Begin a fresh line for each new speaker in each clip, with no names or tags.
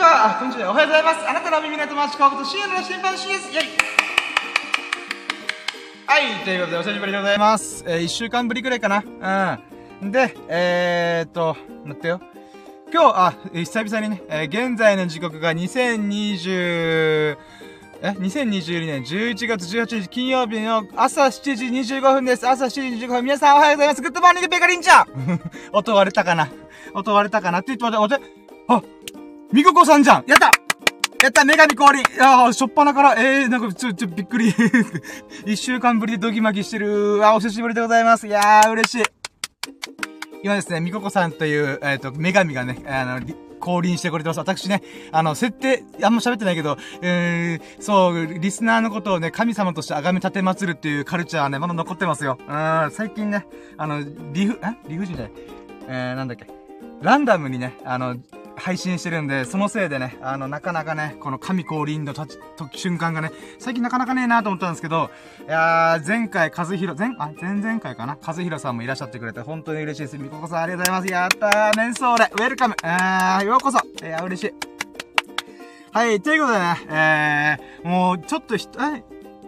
は、あ、こんにちは。おはようございます。あなたの耳の友達、川と深夜の審判 CS。イェイはい、ということで、お久しぶりでございます。えー、一週間ぶりくらいかな。うん。で、えーっと、待ってよ。今日、あ、久々にね、えー現在の時刻が2020、え ?2022 年11月18日金曜日の朝7時25分です。朝7時25分。皆さんおはようございます。グッドモーニングベカリンちゃん 音割れたかな？音割れたかな？って言って待って、待って。あ、みここさんじゃんやったやった女神降臨いやー、しょっぱなから、えー、なんか、ちょ、ちょ、びっくり。一週間ぶりでドギマギしてる。あ、お久しぶりでございます。いやー、嬉しい。今ですね、みここさんという、えっ、と、女神がね、あの、降臨してくれてます。私ね、あの、設定、あんま喋ってないけど、えー、そう、リスナーのことをね、神様として崇め立て祭るっていうカルチャーはね、まだ残ってますよ。うん、最近ね、あの、理不、え？理不尽じゃない。えー、なんだっけ？ランダムにね、あの、配信してるんで、そのせいでね、あの、なかなかね、この神降臨の立ち、時瞬間がね、最近なかなかねえなと思ったんですけど、いやー、前回、和弘、前、あ、前々回かな？和弘さんもいらっしゃってくれて、本当に嬉しいです。みここさんありがとうございます。やったー、メンソーレ、ウェルカム、あー、ようこそ。いやー、嬉しい。はい、ということでね、えー、もう、ちょっとひ、え、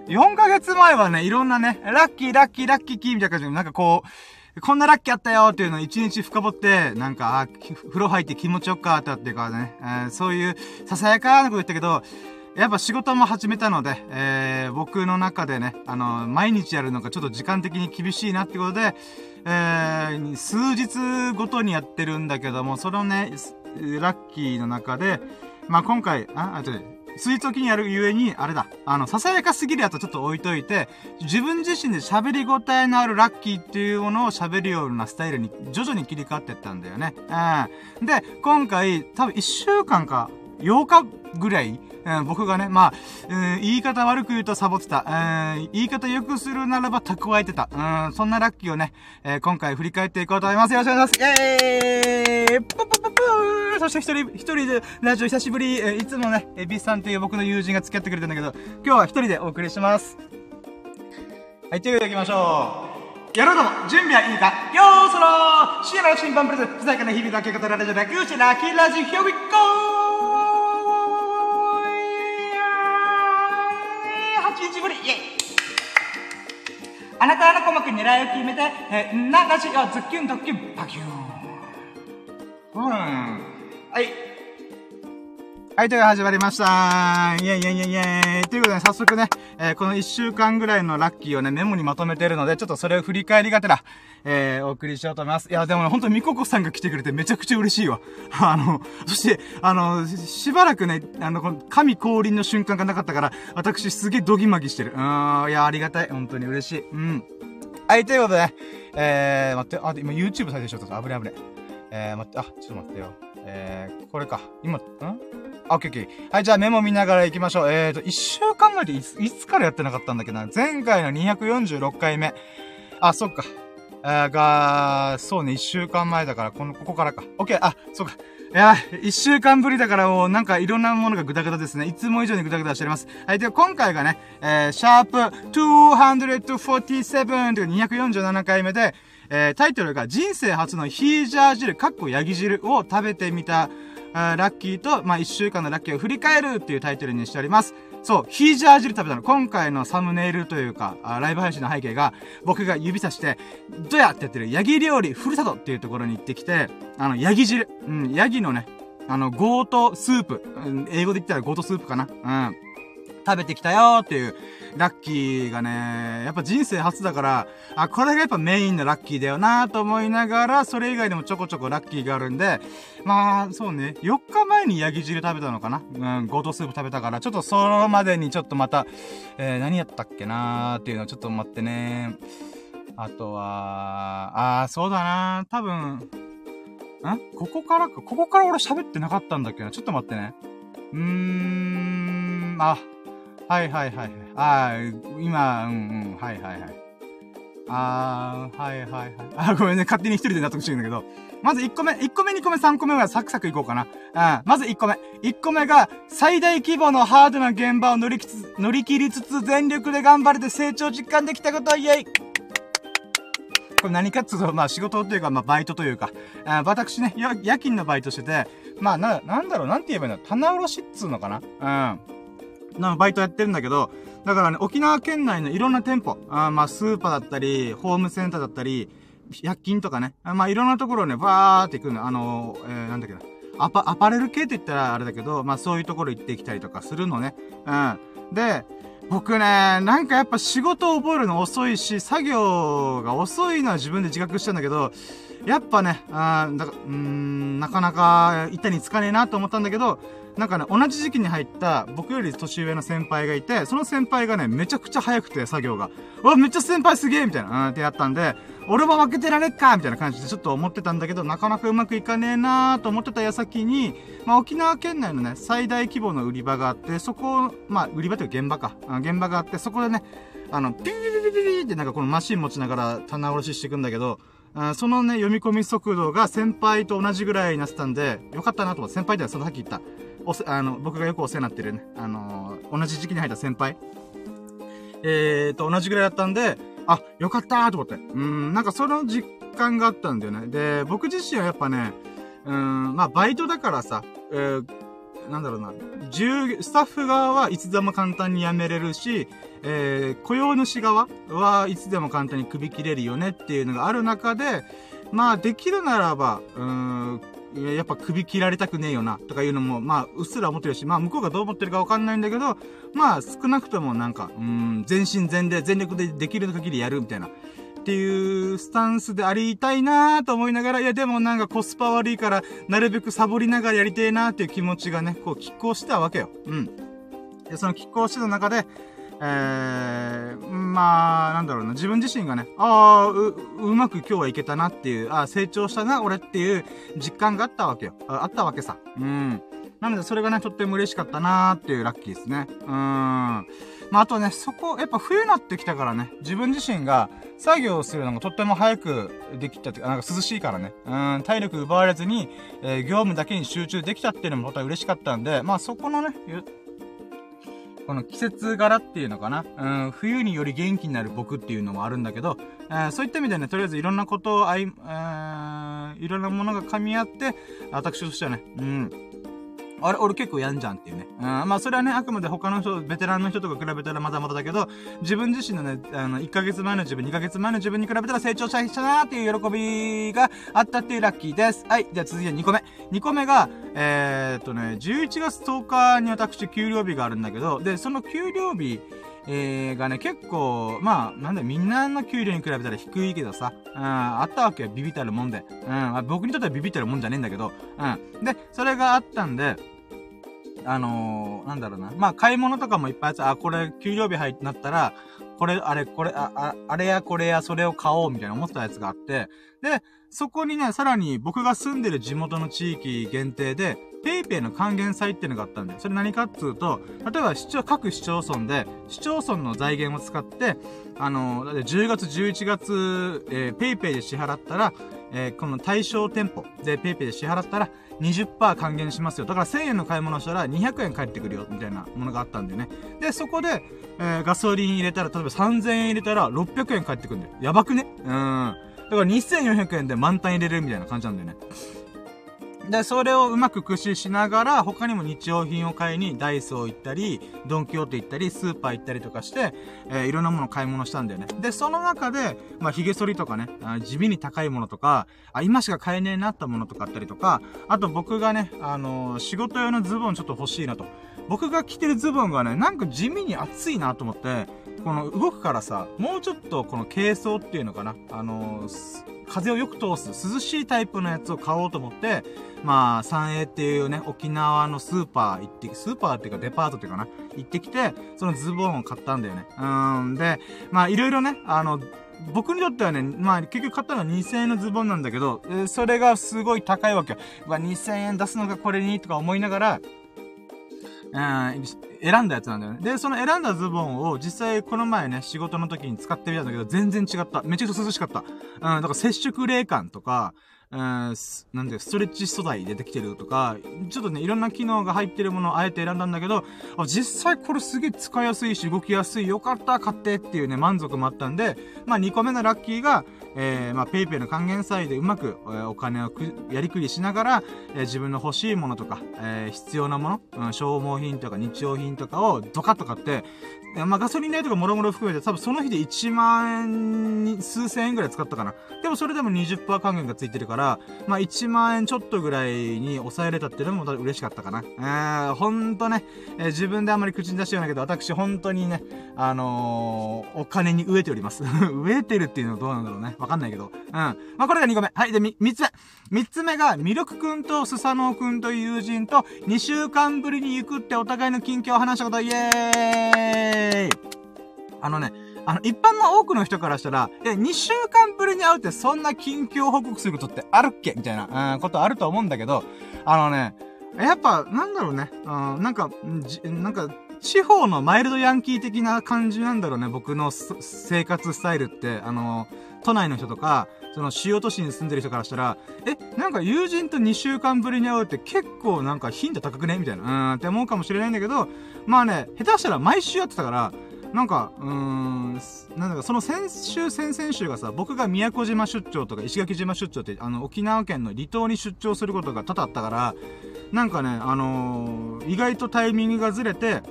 4ヶ月前はね、いろんなね、ラッキー、ラッキー、ラッキーキーみたいな感じで、なんかこう、こんなラッキーあったよっていうのを一日深掘って、なんか、あ、風呂入って気持ちよかったっていうかね、えーそういうささやかなこと言ったけど、やっぱ仕事も始めたので、えー、僕の中でね、あの、毎日やるのがちょっと時間的に厳しいなってことで、えー、数日ごとにやってるんだけども、そのね、ラッキーの中で、まあ、今回、あ、あとで、おきにやるゆえに、あれだ、あの、ささやかすぎるやつはちょっと置いといて、自分自身で喋り応えのあるラッキーっていうものを喋るようなスタイルに徐々に切り替わってったんだよね。うん。で、今回、多分1週間か、8日ぐらい、うん、僕がね、まあ、うん、言い方悪く言うとサボってた。うん、言い方良くするならば蓄えてた。うん、そんなラッキーをね、えー今回振り返っていこうと思います。よろしくお願いします。イェーイポッポポポーそして一人、一人でラジオ久しぶり、えーいつもね、エビスさんという僕の友人が付き合ってくれてるんだけど、今日は一人でお送りします。はい、ということで行きましょう。やろうども、準備はいいかよーそろー深夜の審判プレゼン、不在かな日々だけ語られるラジオ、ラッキーラジオ、here we go! 日ぶり、イェイあなたの鼓膜狙いを決めて、えー、な、ラジオ、ズッキュンドッキュン、パキューン。うん。はい。はい、ということで始まりました。イェイイェイイェイイェイ。ということで、早速ね、えーこの1週間ぐらいのラッキーをね、メモにまとめてるので、ちょっとそれを振り返りがてら、えー、お送りしようと思います。いや、でもね、ほんと、みここさんが来てくれてめちゃくちゃ嬉しいわ。あの、そして、あの、しばらくね、あの、この、神降臨の瞬間がなかったから、私すげえドギマギしてる。うーん、いや、ありがたい。本当に嬉しい。うん。はい、ということで、えー、待って、あ、今 YouTube 再生しようとした。危ない危ない。えー、待って、あ、ちょっと待ってよ。えー、これか。今、ん？あ、オッケーオッケー。はい、じゃあメモ見ながら行きましょう。えーと、一週間前でいつ、いつからやってなかったんだっけな？前回の246回目。あ、そっか。えー、が、そうね、一週間前だから、この、ここからか。オッケー、あ、そうか。いや、一週間ぶりだからもうなんかいろんなものがグダグダですね。いつも以上にグダグダしております。はい、では今回がね、えー、シャープ247という247回目で、えー、タイトルが人生初のヒージャー汁、かっこヤギ汁を食べてみた、あラッキーと、まあ、一週間のラッキーを振り返るっていうタイトルにしております。そう、ヒージャー汁食べたの。今回のサムネイルというか、あライブ配信の背景が、僕が指さして、どやってやってる？ヤギ料理ふるさとっていうところに行ってきて、あの、ヤギ汁。うん、ヤギのね、あの、 goat soup。うん英語で言ったら goat soup かな。うん。食べてきたよーっていう、ラッキーがね、やっぱ人生初だから、あ、これがやっぱメインのラッキーだよなと思いながら、それ以外でもちょこちょこラッキーがあるんで、まあ、そうね、4日前にヤギ汁食べたのかな？うん、 goat soup 食べたから、ちょっとそのまでにちょっとまた、えー、何やったっけなーっていうのをちょっと待ってね。あとは、あー、そうだな多分、ん？ここからか、ここから俺喋ってなかったんだっけな？ちょっと待ってね。うーん、あ、はいはいはいはい。あー、今、うんうん、はいはいはい。あー、はいはいはい。あ、ごめんね、勝手に一人で納得してるんだけど。まず1個目、1個目、2個目、3個目はサクサクいこうかな。うん。まず1個目。1個目が、最大規模のハードな現場を乗りきつ、乗り切りつつ全力で頑張れて成長実感できたこと、イェイこれ何かっていうと、まあ仕事というか、まあバイトというか、あ私ね、夜勤のバイトしてて、まあな、なんだろう、なんて言えばいいんだ棚卸しっつうのかな？うん。な、バイトやってるんだけど、だからね、沖縄県内のいろんな店舗、あまあスーパーだったり、ホームセンターだったり、薬品とかね、まあいろんなところね、バーって行くの、あの、えー、なんだっけな。アパ、アパレル系って言ったらあれだけど、まあそういうところ行ってきたりとかするのね。うん。で、僕ね、なんかやっぱ仕事を覚えるの遅いし、作業が遅いのは自分で自覚したんだけど、やっぱね、あだか、うーん、なかなか板につかねえなと思ったんだけど、なんかね、同じ時期に入った僕より年上の先輩がいて、その先輩がね、めちゃくちゃ早くて作業が。うわ、めっちゃ先輩すげえみたいな、うんってやったんで、俺も負けてられっかみたいな感じでちょっと思ってたんだけど、なかなかうまくいかねえなーと思ってた矢先に、まあ、沖縄県内のね、最大規模の売り場があって、そこ、まあ、売り場というか現場か。現場があって、そこでね、あの、ピリピリピリピリってなんかこのマシン持ちながら棚卸ししていくんだけど、あそのね、読み込み速度が先輩と同じぐらいになってたんで、よかったなと思って、先輩ではそのさっき言った、おせ、あの、僕がよくお世話になってるね、あのー、同じ時期に入った先輩、えーと、同じぐらいだったんで、あ、よかったーと思って。うん、なんかその実感があったんだよね。で、僕自身はやっぱね、うん、まあ、バイトだからさ、えー、なんだろうな、スタッフ側はいつでも簡単に辞めれるし、えー、雇用主側はいつでも簡単に首切れるよねっていうのがある中で、まあ、できるならば、うーん、ややっぱ首切られたくねえよな、とかいうのも、まあ、うっすら思ってるし、まあ、向こうがどう思ってるかわかんないんだけど、まあ、少なくともなんか、うん、全身全霊、全力でできる限りやるみたいな。っていうスタンスでありたいなーと思いながら、いやでもなんかコスパ悪いから、なるべくサボりながらやりてえなーっていう気持ちがね、こう、拮抗したわけよ。うん。で、その拮抗してた中で、えー、まあ、なんだろうな、自分自身がね、ああ、う、うまく今日はいけたなっていう、ああ、成長したな、俺っていう実感があったわけよ。ああったわけさ。うん。なので、それがね、とっても嬉しかったなーっていうラッキーですね。うーん。まあ、あとね、そこ、やっぱ冬になってきたからね、自分自身が作業するのがとっても早くできたっていうか、なんか涼しいからね、うん、体力奪われずに、えー、業務だけに集中できたっていうのもとても嬉しかったんで、まあそこのね、この季節柄っていうのかな？うん、冬により元気になる僕っていうのもあるんだけど、えー、そういった意味でね、とりあえずいろんなことをあい、えー、いろんなものが噛み合って、私としてはね、うん、あれ、俺結構やんじゃんっていうね。うん、まあそれはね、あくまで他の人、ベテランの人とか比べたらまだまだだけど、自分自身のね、あの、1ヶ月前の自分、2ヶ月前の自分に比べたら成長したなーっていう喜びがあったっていうラッキーです。はい。じゃあ続いて2個目。2個目が、えー、っとね、11月10日に私給料日があるんだけど、で、その給料日、えー、がね、結構、まあ、なんだみんなの給料に比べたら低いけどさ、うん、あったわけよ、ビビたるもんで。うん、僕にとってはビビたるもんじゃねえんだけど、うん。で、それがあったんで、あのー、なんだろうな。まあ、買い物とかもいっぱいあって、あ、これ、給料日入ってなったら、これ、あれ、これ、あ、ああれやこれやそれを買おうみたいな思ったやつがあって、で、そこにね、さらに僕が住んでる地元の地域限定で、ペイペイの還元祭っていうのがあったんで、それ何かっつうと、例えば市町、各市町村で、市町村の財源を使って、あのー、10月、11月、えー、ペイペイで支払ったら、えー、この対象店舗でペイペイで支払ったら、20%還元しますよ。だから1000円の買い物したら200円返ってくるよ、みたいなものがあったんでね。で、そこで、えー、ガソリン入れたら、例えば3000円入れたら600円返ってくるんだよ。やばくね？うん。だから2400円で満タン入れるみたいな感じなんだよね。で、それをうまく駆使しながら、他にも日用品を買いに、ダイソー行ったり、ドンキホーテ行ったり、スーパー行ったりとかして、えー、いろんなもの買い物したんだよね。で、その中で、まあ、髭剃りとかね、地味に高いものとか、あ、今しか買えねえなったものとかあったりとか、あと僕がね、あのー、仕事用のズボンちょっと欲しいなと。僕が着てるズボンがね、なんか地味に暑いなと思って、この動くからさ、もうちょっとこの軽装っていうのかな、あのー、風をよく通す涼しいタイプのやつを買おうと思って、まあ、三栄っていうね、沖縄のスーパー行って、スーパーっていうかデパートっていうかな、行ってきて、そのズボンを買ったんだよね。うん、で、まあ、いろいろね、あの、僕にとってはね、まあ結局買ったのは2000円のズボンなんだけど、それがすごい高いわけよ。うわ、2000円出すのがこれにとか思いながら、うん、選んだやつなんだよね。で、その選んだズボンを実際この前ね、仕事の時に使ってみたんだけど、全然違った。めちゃくちゃ涼しかった。うん、だから接触冷感とか、えー、なんで、ストレッチ素材出てきてるとか、ちょっとね、いろんな機能が入ってるものをあえて選んだんだけど、あ実際これすげえ使いやすいし、動きやすい、よかった、買ってっていうね、満足もあったんで、まあ2個目のラッキーが、えー、まあ、ペイペイの還元祭でうまく、えー、お金をくやりくりしながら、えー、自分の欲しいものとか、えー、必要なもの、うん、消耗品とか日用品とかをドカッと買って、まあ、ガソリン代とかもろもろ含めて多分その日で1万円、数千円ぐらい使ったかな。でもそれでも20%還元がついてるから、まあ、1万円ちょっとぐらいに抑えれたっていうのも嬉しかったかな。えー、ほんとね、えー、自分であんまり口に出してようなけど、私本当にね、あのー、お金に飢えております。飢えてるっていうのはどうなんだろうね。わかんないけど。うん。まあ、これが2個目。はい。で、3つ目。3つ目が、ミルクくんとスサノオくんという友人と2週間ぶりに行くってお互いの近況を話したこと、イエーイあのね、あの、一般の多くの人からしたら、え、2週間ぶりに会うってそんな近況報告することってあるっけ？みたいな、うん、ことあると思うんだけど、あのね、やっぱ、なんだろうね、うん、なんか、じ、なんか、地方のマイルドヤンキー的な感じなんだろうね、僕の生活スタイルって。あの、都内の人とか、その主要都市に住んでる人からしたら、え、なんか友人と2週間ぶりに会うって結構なんか頻度高くね？みたいな。うんって思うかもしれないんだけど、まあね、下手したら毎週やってたから、なんか、うーん、なんだか、その先週、先々週がさ、僕が宮古島出張とか石垣島出張って、あの、沖縄県の離島に出張することが多々あったから、なんかね、あのー、意外とタイミングがずれて、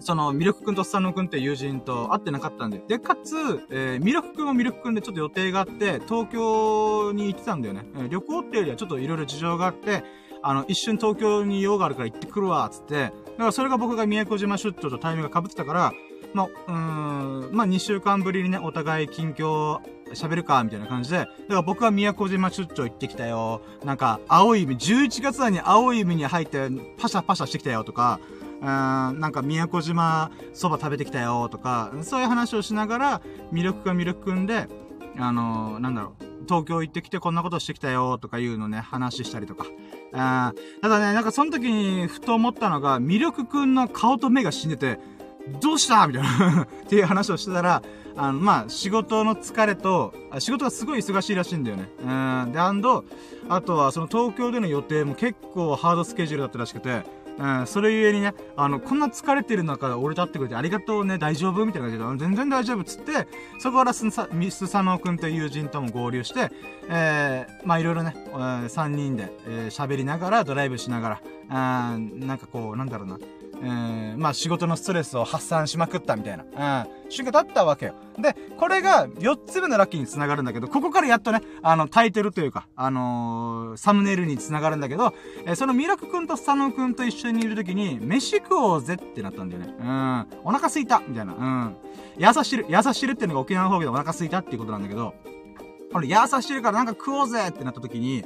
その、ミルクくんとスタノくんって友人と会ってなかったんで。で、かつ、えー、ミルクくんもミルクくんでちょっと予定があって、東京に行ってたんだよね。えー、旅行っていうよりはちょっと色々事情があって、あの、一瞬東京に用があるから行ってくるわ、つって。だからそれが僕が宮古島出張とタイミングが被ってたから、まあ、うーん、まあ、2週間ぶりにね、お互い近況喋るか、みたいな感じで、だから僕は宮古島出張行ってきたよ。なんか、青い海、11月に青い海に入って、パシャパシャしてきたよとか、うん、なんか宮古島そば食べてきたよとか、そういう話をしながら、魅力が魅力くんで、あの、なんだろう、東京行ってきてこんなことしてきたよとかいうのね、話したりとか。あただね、なんかその時にふと思ったのが、魅力くんの顔と目が死んでて、どうしたみたいな っていう話をしてたら、あの、まあ、仕事の疲れと、仕事がすごい忙しいらしいんだよね。うん。で、アンド、あとはその東京での予定も結構ハードスケジュールだったらしくて、うん、それゆえにね、あの、こんな疲れてる中、俺と会ってくれてありがとうね、大丈夫みたいな感じで、全然大丈夫っつって、そこからすさ、ミスサノー君という友人とも合流して、えー、まあいろいろね、えー、3人で、えー、喋りながら、ドライブしながら、あなんかこう、なんだろうな、うん、まあ仕事のストレスを発散しまくったみたいな、うん、瞬間だったわけよ。で、これが4つ目のラッキーに繋がるんだけど、ここからやっとね、あの、タイトルというか、あのー、サムネイルに繋がるんだけど、えー、そのミラクくんとスタノくんと一緒にいる時に、飯食おうぜってなったんだよね。うん。お腹すいたみたいな。うん。やさしる、やさしるっていうのが沖縄の方言でお腹すいたっていうことなんだけど、これ、やさしるからなんか食おうぜってなった時に、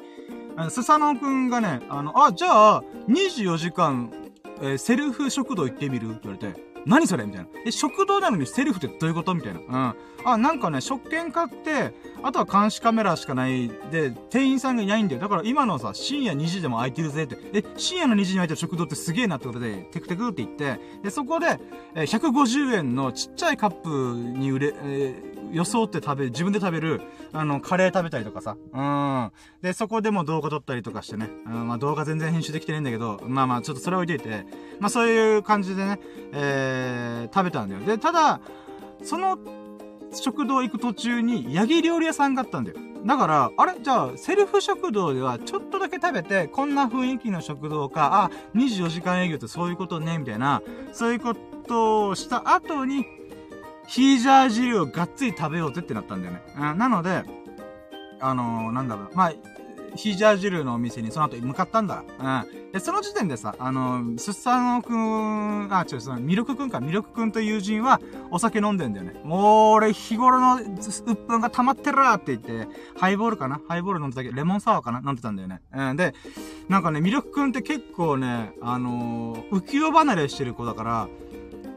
スサノくんがね、あの、あ、じゃあ、24時間えー、セルフ食堂行ってみる？って言われて、何それ？みたいな。え、食堂なのにセルフってどういうこと？みたいな。うん。あ、なんかね、食券買って、あとは監視カメラしかないで、店員さんがいないんだよ。だから今のさ、深夜2時でも空いてるぜって。え、深夜の2時に空いてる食堂ってすげえなってことで、テクテクって言って、で、そこで、え、150円のちっちゃいカップに売れ、えー、装って食べ、自分で食べる、あの、カレー食べたりとかさ。うん。で、そこでも動画撮ったりとかしてね。うん、まあ動画全然編集できてないんだけど、まあまあちょっとそれ置いといて、まあそういう感じでね、えー、食べたんだよ。で、ただ、その、食堂行く途中に、ヤギ料理屋さんがあったんだよ。だから、あれ？じゃあ、セルフ食堂ではちょっとだけ食べて、こんな雰囲気の食堂か、あ、24時間営業ってそういうことね、みたいな、そういうことをした後に、ヒージャー汁をがっつり食べようぜってなったんだよね。うん、なので、あのー、なんだろう、まあ、ヒージャー汁のお店にその後向かったんだ。うん。で、その時点でさ、あのー、スッサノくん、あ、違う、その、ミルクくんか、ミルクくんと友人は、お酒飲んでんだよね。もう、俺、日頃の鬱憤が溜まってるーって言って、ハイボールかな？ハイボール飲んでたけど、レモンサワーかな？飲んでたんだよね。うん。で、なんかね、ミルクくんって結構ね、あのー、浮世離れしてる子だから、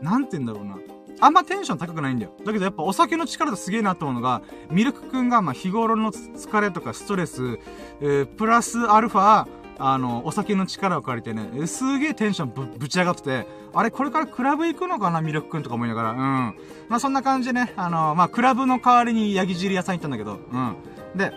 なんて言うんだろうな。あんまテンション高くないんだよ。だけどやっぱお酒の力ですげえなと思うのが、ミルクくんがま日頃の疲れとかストレス、えー、プラスアルファ、あの、お酒の力を借りてね、すげえテンションぶ、ぶち上がってて、あれ、これからクラブ行くのかな、ミルクくんとか思いながら、うん。まあ、そんな感じでね、あの、まあ、クラブの代わりにヤギ汁屋さん行ったんだけど、うん。で、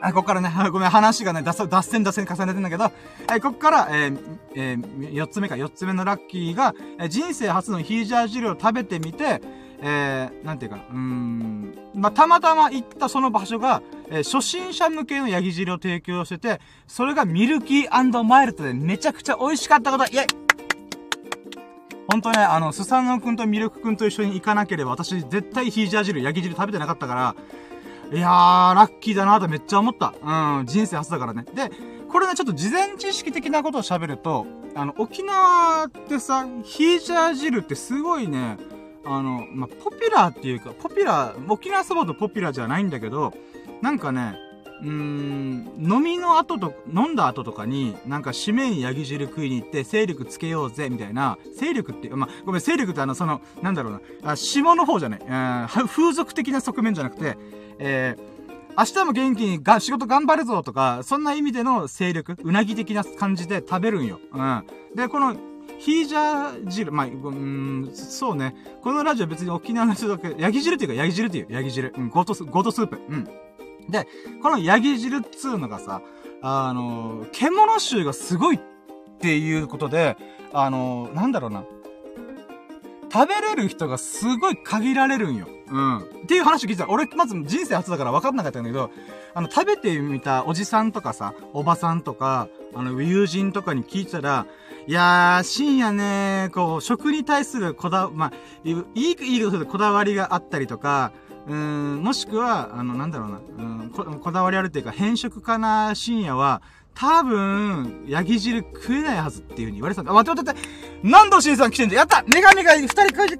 あ、こっからね、ごめん、話がね、脱脱線脱線重ねてんだけど、はい、こっから、えー、えー、4つ目か、4つ目のラッキーが、えー、人生初のヒージャー汁を食べてみて、えー、なんていうか、うーん、まあ、たまたま行ったその場所が、えー、初心者向けのヤギ汁を提供してて、それがミルキーマイルドでめちゃくちゃ美味しかったこと、イェイ!ほんとね、あの、スサノオくんとミルクくんと一緒に行かなければ、私絶対ヒージャー汁、ヤギ汁食べてなかったから、いやー、ラッキーだなーとめっちゃ思った。うん、人生初だからね。で、これね、ちょっと事前知識的なことを喋ると、あの、沖縄ってさ、ヒージャー汁ってすごいね、あの、まあ、ポピュラーっていうか、ポピュラー、沖縄そばとポピュラーじゃないんだけど、なんかね、うーん、飲みの後と、飲んだ後とかに、なんか締めにヤギ汁食いに行って、勢力つけようぜ、みたいな、勢力っていう、まあ、ごめん、勢力ってあの、その、なんだろうな、あ、下の方じゃない、うん、風俗的な側面じゃなくて、えー、明日も元気にが仕事頑張るぞとか、そんな意味での勢力、うなぎ的な感じで食べるんよ。うん。で、この、ヒージャー汁、まあ、うん、そうね。このラジオ別に沖縄の人だけ、ヤギ汁っていうか、ヤギ汁っていう、ヤギ汁。うん、 goat s、goat soup。うん。で、このヤギ汁っつうのがさ、あの、獣臭がすごいっていうことで、あの、なんだろうな。食べれる人がすごい限られるんよ。うん。っていう話を聞いてた。俺、まず人生初だから分かんなかったんだけど、あの、食べてみたおじさんとかさ、おばさんとか、あの、友人とかに聞いたら、いやー、深夜ね、こう、食に対するこだ、まあ、いい、いいことでこだわりがあったりとか、うん、もしくは、あの、なんだろうな、うん、こ、こだわりあるっていうか、変色かな深夜は、多分、ヤギ汁食えないはずっていう風に言われてたんだ。待って待って待って。何度しんさん来てんじゃん。やったメガネが二人食いて、くれる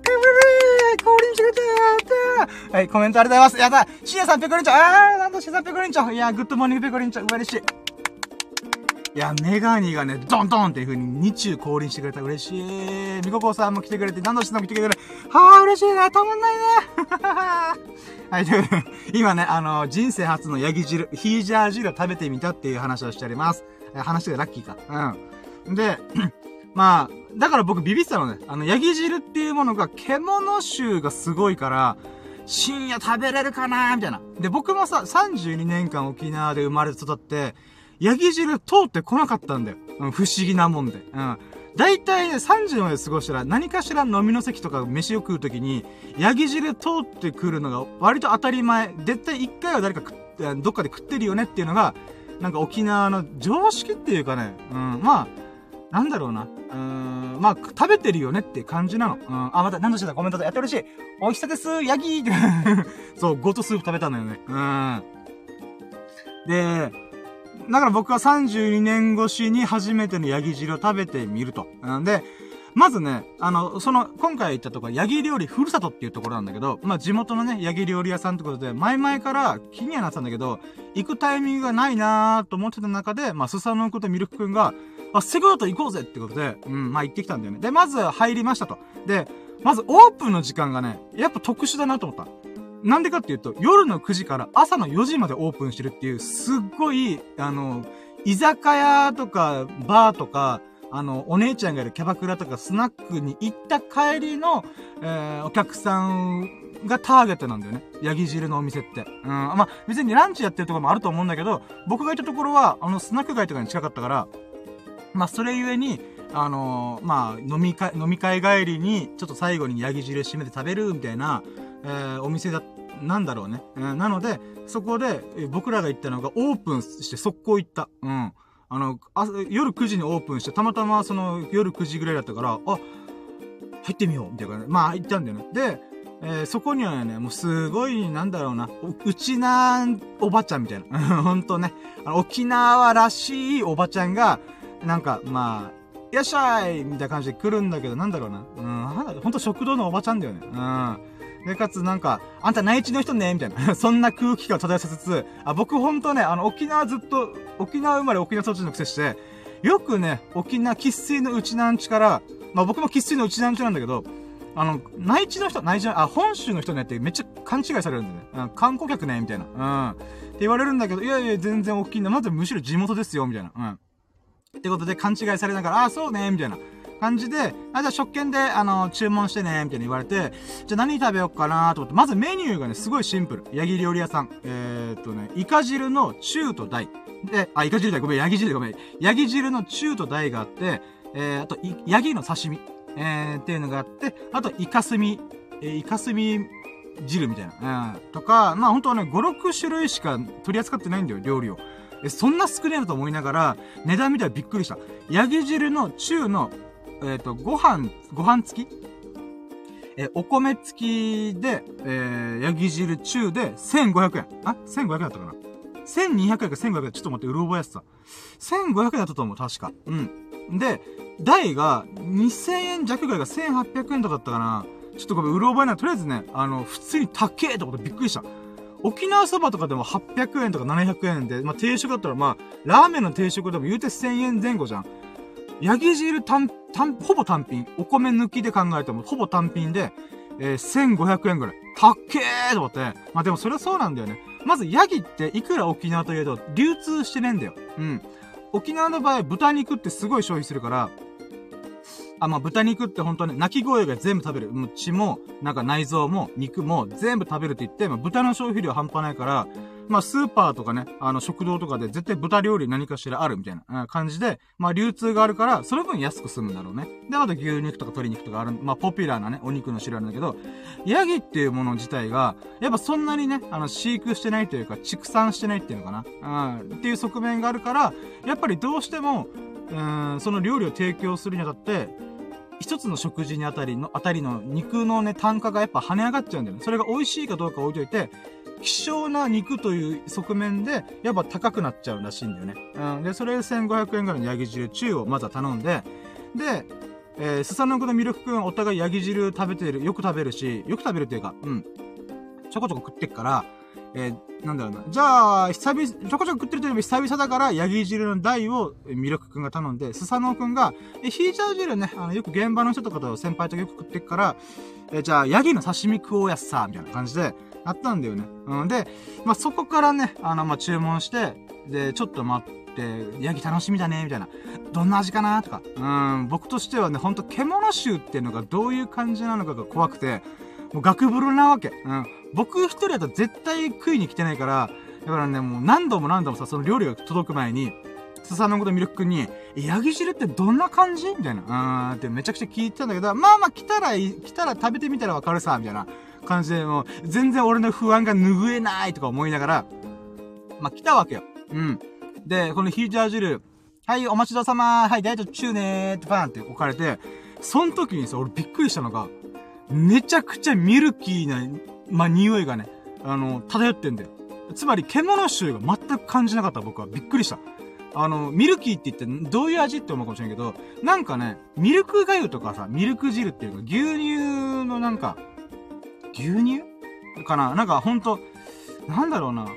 ー降臨してくれてやったはい、コメントありがとうございます。やったしんさんペコリンチョあー、何度しんさんペコリンチョいや、グッドモーニングペコリンチョ嬉しい。いや、メガニがね、ドンドンっていう風に日中降臨してくれた。嬉しい。みここさんも来てくれて、何度しんさんも来てくれて、はぁ、嬉しいな、たまんないね。はい、ということで、今ね、あの、人生初のヤギ汁、ヒージャー汁を食べてみたっていう話をしております。話がラッキーか。うん。で、まあ、だから僕ビビってたのね。あの、ヤギ汁っていうものが獣臭がすごいから、深夜食べれるかなみたいな。で、僕もさ、32年間沖縄で生まれ育って、ヤギ汁通ってこなかったんだよ。うん、不思議なもんで。うん。大体ね、30まで過ごしたら、何かしら飲みの席とか飯を食うときに、ヤギ汁通ってくるのが割と当たり前。絶対一回は誰か食って、どっかで食ってるよねっていうのが、なんか沖縄の常識っていうかね、うん、まあ、なんだろうな。うーん、まあ、食べてるよねって感じなの。うん。あ、また、何度してた？コメントでやってほしい。美味しさです、ヤギ そう、 goat soup 食べたのよね。うん。で、だから僕は32年越しに初めてのヤギ汁を食べてみると。んで、まずね、あの、その、今回行ったところ、ヤギ料理ふるさとっていうところなんだけど、まあ、地元のね、ヤギ料理屋さんってことで、前々から気にはなってたんだけど、行くタイミングがないなーと思ってた中で、まあ、スサノオくとミルクくんが、あ、セコだと行こうぜってことで、うん、まあ、行ってきたんだよね。で、まず入りましたと。で、まずオープンの時間がね、やっぱ特殊だなと思った。なんでかっていうと、夜の9時から朝の4時までオープンしてるっていう、すっごい、あの、居酒屋とか、バーとか、あの、お姉ちゃんがいるキャバクラとかスナックに行った帰りの、えー、お客さんがターゲットなんだよね。ヤギ汁のお店って。うん。まあ、別にランチやってるとこもあると思うんだけど、僕が行ったところは、あの、スナック街とかに近かったから、まあ、それゆえに、あのー、まあ、飲み会、飲み会帰りに、ちょっと最後にヤギ汁締めて食べるみたいな、えー、お店だ、なんだろうね。えー、なので、そこで、え僕らが行ったのがオープンして速攻行った。うん。あの、あ夜9時にオープンして、たまたまその夜9時ぐらいだったから、あ、入ってみようみたいな。まあ、行ったんだよね。で、えー、そこにはね、もうすごい、なんだろうな、うちなおばちゃんみたいな。ほんとね。沖縄らしいおばちゃんが、なんか、まあ、いらっしゃいみたいな感じで来るんだけど、なんだろうな。うん、ほんと食堂のおばちゃんだよね。うん。で、かつなんか、あんた内地の人ねみたいな。そんな空気感を漂わせつつ、あ、僕ほんとね、あの、沖縄ずっと、沖縄生まれ沖縄育ちのくせして、よくね、沖縄喫水のうちなんちから、まあ僕も喫水のうちなんちなんだけど、あの、内地の人、内地あ、本州の人ねってめっちゃ勘違いされるんだよね。うん、観光客ねみたいな。うん。って言われるんだけど、いやいや、全然大きいんだ。まずむしろ地元ですよ、みたいな。うん。ってことで勘違いされながら、あ、そうね、みたいな感じで、あ、じゃあ食券で、あの、注文してね、みたいに言われて、じゃあ何食べようかなと思って、まずメニューがね、すごいシンプル。ヤギ料理屋さん。えー、っとね、イカ汁の中と大。で、あ、イカ汁だ、ごめん、ヤギ汁だ、ごめん。ヤギ汁の中と大があって、えー、あと、ヤギの刺身。えー、っていうのがあって、あと、イカスミ、えー、イカスミ汁みたいな。うん。とか、まあ本当はね、5、6種類しか取り扱ってないんだよ、料理を。え、そんな少ねえなと思いながら、値段見たらびっくりした。ヤギ汁の中の、えっ、ー、と、ご飯、ご飯付き？えお米付きで、えー、ヤギ汁中で1500円。あ ?1500 円だったかな ?1200 円か1500円。ちょっと待って、うる覚えやすさ。1500円だったと思う、確か。うん。で、台が2000円弱ぐらいが1800円とかだったかな。ちょっとごめん、うる覚えない。とりあえずね、あの、普通に高えってことびっくりした。沖縄そばとかでも800円とか700円で、まあ、定食だったらまあ、ラーメンの定食でも言うて1000円前後じゃん。ヤギ汁単、単、ほぼ単品。お米抜きで考えても、ほぼ単品で、えー、1500円ぐらい。たっけーと思って。まあ、でもそれはそうなんだよね。まず、ヤギっていくら沖縄といえど、流通してねえんだよ。うん。沖縄の場合、豚肉ってすごい消費するから、あ、まあ、豚肉って本当に、鳴き声が全部食べる。もう血も、なんか内臓も、肉も全部食べるって言って、まあ、豚の消費量半端ないから、まあ、スーパーとかね、あの、食堂とかで絶対豚料理何かしらあるみたいな感じで、まあ、流通があるから、その分安く済むんだろうね。で、あと牛肉とか鶏肉とかある、まあ、ポピュラーなね、お肉の種類あるんだけど、ヤギっていうもの自体が、やっぱそんなにね、あの、飼育してないというか、畜産してないっていうのかな。うん、っていう側面があるから、やっぱりどうしても、うん、その料理を提供するにあたって、一つの食事にあたりの、あたりの肉のね、単価がやっぱ跳ね上がっちゃうんだよね。それが美味しいかどうか置いといて、希少な肉という側面で、やっぱ高くなっちゃうらしいんだよね。うん。で、それで1500円ぐらいのヤギ汁中をまずは頼んで、で、えー、スサノオのミルクくんお互いヤギ汁食べてる、よく食べるし、よく食べるっていうか、うん。ちょこちょこ食ってっから、えー、なんだろうな。じゃあ、久々、ちょこちょこ食ってるというより久々だから、ヤギ汁の台をミルクくんが頼んで、スサノオくんが、え、ヒーチャー汁ね、あの、よく現場の人とかと先輩とかよく食ってっから、え、じゃあ、ヤギの刺身食おうやっさ、みたいな感じで、あったんだよね。うん。で、まあ、そこからね、あの、まあ、注文して、で、ちょっと待って、ヤギ楽しみだね、みたいな。どんな味かな？とか。うん、僕としてはね、ほんと獣臭っていうのがどういう感じなのかが怖くて、もうガクブルなわけ。うん。僕一人だと絶対食いに来てないから、だからね、もう何度も何度もさ、その料理が届く前に、スサノコとミルク君に、ヤギ汁ってどんな感じ？みたいな。うーんってめちゃくちゃ聞いてたんだけど、まあまあ来たら、来たら食べてみたらわかるさ、みたいな感じで、もう全然俺の不安が拭えないとか思いながら、まあ来たわけよ。うん。で、このヒージャー汁、はい、お待ちどうさまはい、ダイエット中ねーってバーンって置かれて、その時にさ、俺びっくりしたのが、めちゃくちゃミルキーな、まあ、匂いがね、あの、漂ってんだよ。つまり、獣臭が全く感じなかった僕はびっくりした。あの、ミルキーって言ってどういう味って思うかもしれんけど、なんかね、ミルク粥とかさ、ミルク汁っていうか、牛乳のなんか、牛乳かな？なんかほんと、なんだろうな。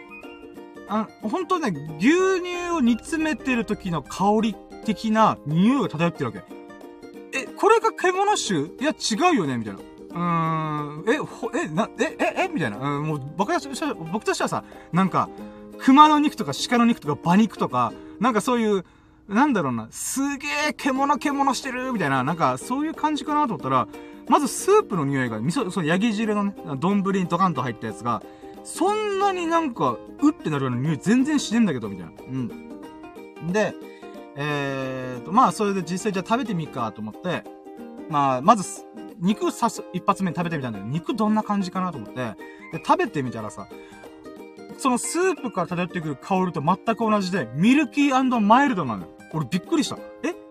あ、ほんとね、牛乳を煮詰めてる時の香り的な匂いが漂ってるわけ。え、これが獣臭？いや、違うよね？みたいな。うーん、え、ほ、え、な、え、え、え？みたいな。うん、もう、僕としては、僕としてはさ、なんか、熊の肉とか鹿の肉とか馬肉とか、なんかそういう、なんだろうな、すげえ獣獣してるみたいな、なんかそういう感じかなと思ったら、まずスープの匂いが、味噌、そのヤギ汁のね、丼にドカンと入ったやつが、そんなになんか、うってなるような匂い全然しねえんだけど、みたいな。うん。で、えーと、まあ、それで実際じゃあ食べてみっかと思って、まあ、まず、肉さす、一発目に食べてみたんだけど、肉どんな感じかなと思って、で、食べてみたらさ、そのスープから漂ってくる香りと全く同じで、ミルキーマイルドなのよ。俺びっくりした。え？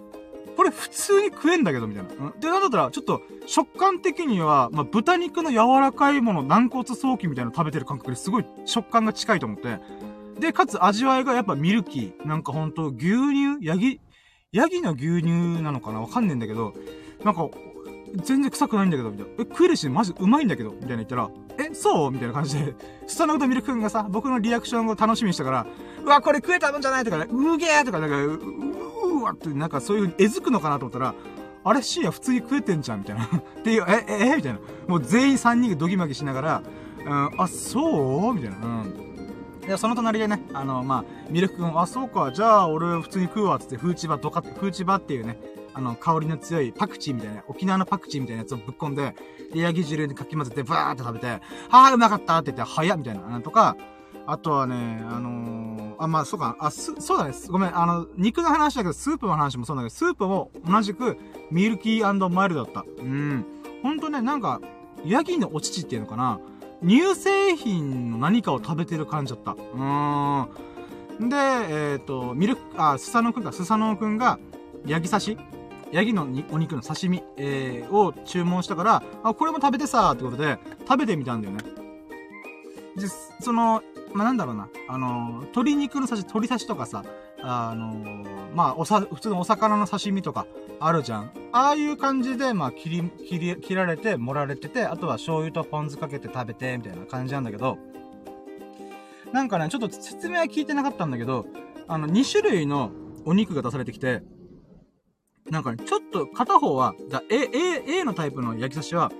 これ普通に食えんだけどみたいな。うん、で、なんだったら、ちょっと、食感的には、まあ、豚肉の柔らかいもの、軟骨早期みたいなの食べてる感覚ですごい食感が近いと思って。で、かつ味わいがやっぱミルキー。なんかほんと、牛乳ヤギ、ヤギの牛乳なのかな？わかんねえんだけど、なんか、全然臭くないんだけど、みたいな。え、食えるし、マジうまいんだけど、みたいな言ったら、え、そう？みたいな感じで、下のことミルク君がさ、僕のリアクションを楽しみにしたから、うわ、これ食えたもんじゃないとかね、うげーとか、なんか、う、うわって、なんかそういうえずくのかなと思ったら、あれ、シーヤ普通に食えてんじゃんみたいな。っていう、え、え、え？みたいな。もう全員3人がドギマギしながら、うん、あ、そう？みたいな。うん。で、その隣でね、あの、まあ、ミルク君、あ、そうか、じゃあ、俺普通に食うわ、つって、フーチバドカって、フーチバっていうね、あの、香りの強いパクチーみたいな、沖縄のパクチーみたいなやつをぶっ込んで、で、ヤギ汁にかき混ぜて、バーって食べて、ああ、うまかったって言って、早っみたいな、とか、あとはね、あのー、あ、まあ、そうか、あ、す、そうだね。ごめん、あの、肉の話だけど、スープの話もそうだけど、スープも同じく、ミルキーマイルドだった。うん。ほんとね、なんか、ヤギのお乳っていうのかな乳製品の何かを食べてる感じだった。うーん。で、えっ、ー、と、ミルク、あ、スサノくんか、スサノくんが、ヤギ刺しヤギのお肉の刺身、えー、を注文したから、あ、これも食べてさーってことで、食べてみたんだよね。で、その、まあ、なんだろうな。あの、鶏肉の刺し、鶏刺しとかさ、あのまあ、おさ、普通のお魚の刺身とか、あるじゃん。ああいう感じで、まあ、切り、切り、切られて、盛られてて、あとは醤油とポン酢かけて食べて、みたいな感じなんだけど、なんかね、ちょっと説明は聞いてなかったんだけど、あの、2種類のお肉が出されてきて、なんかね、ちょっと片方は、じゃ A、A、A のタイプの焼き刺しは、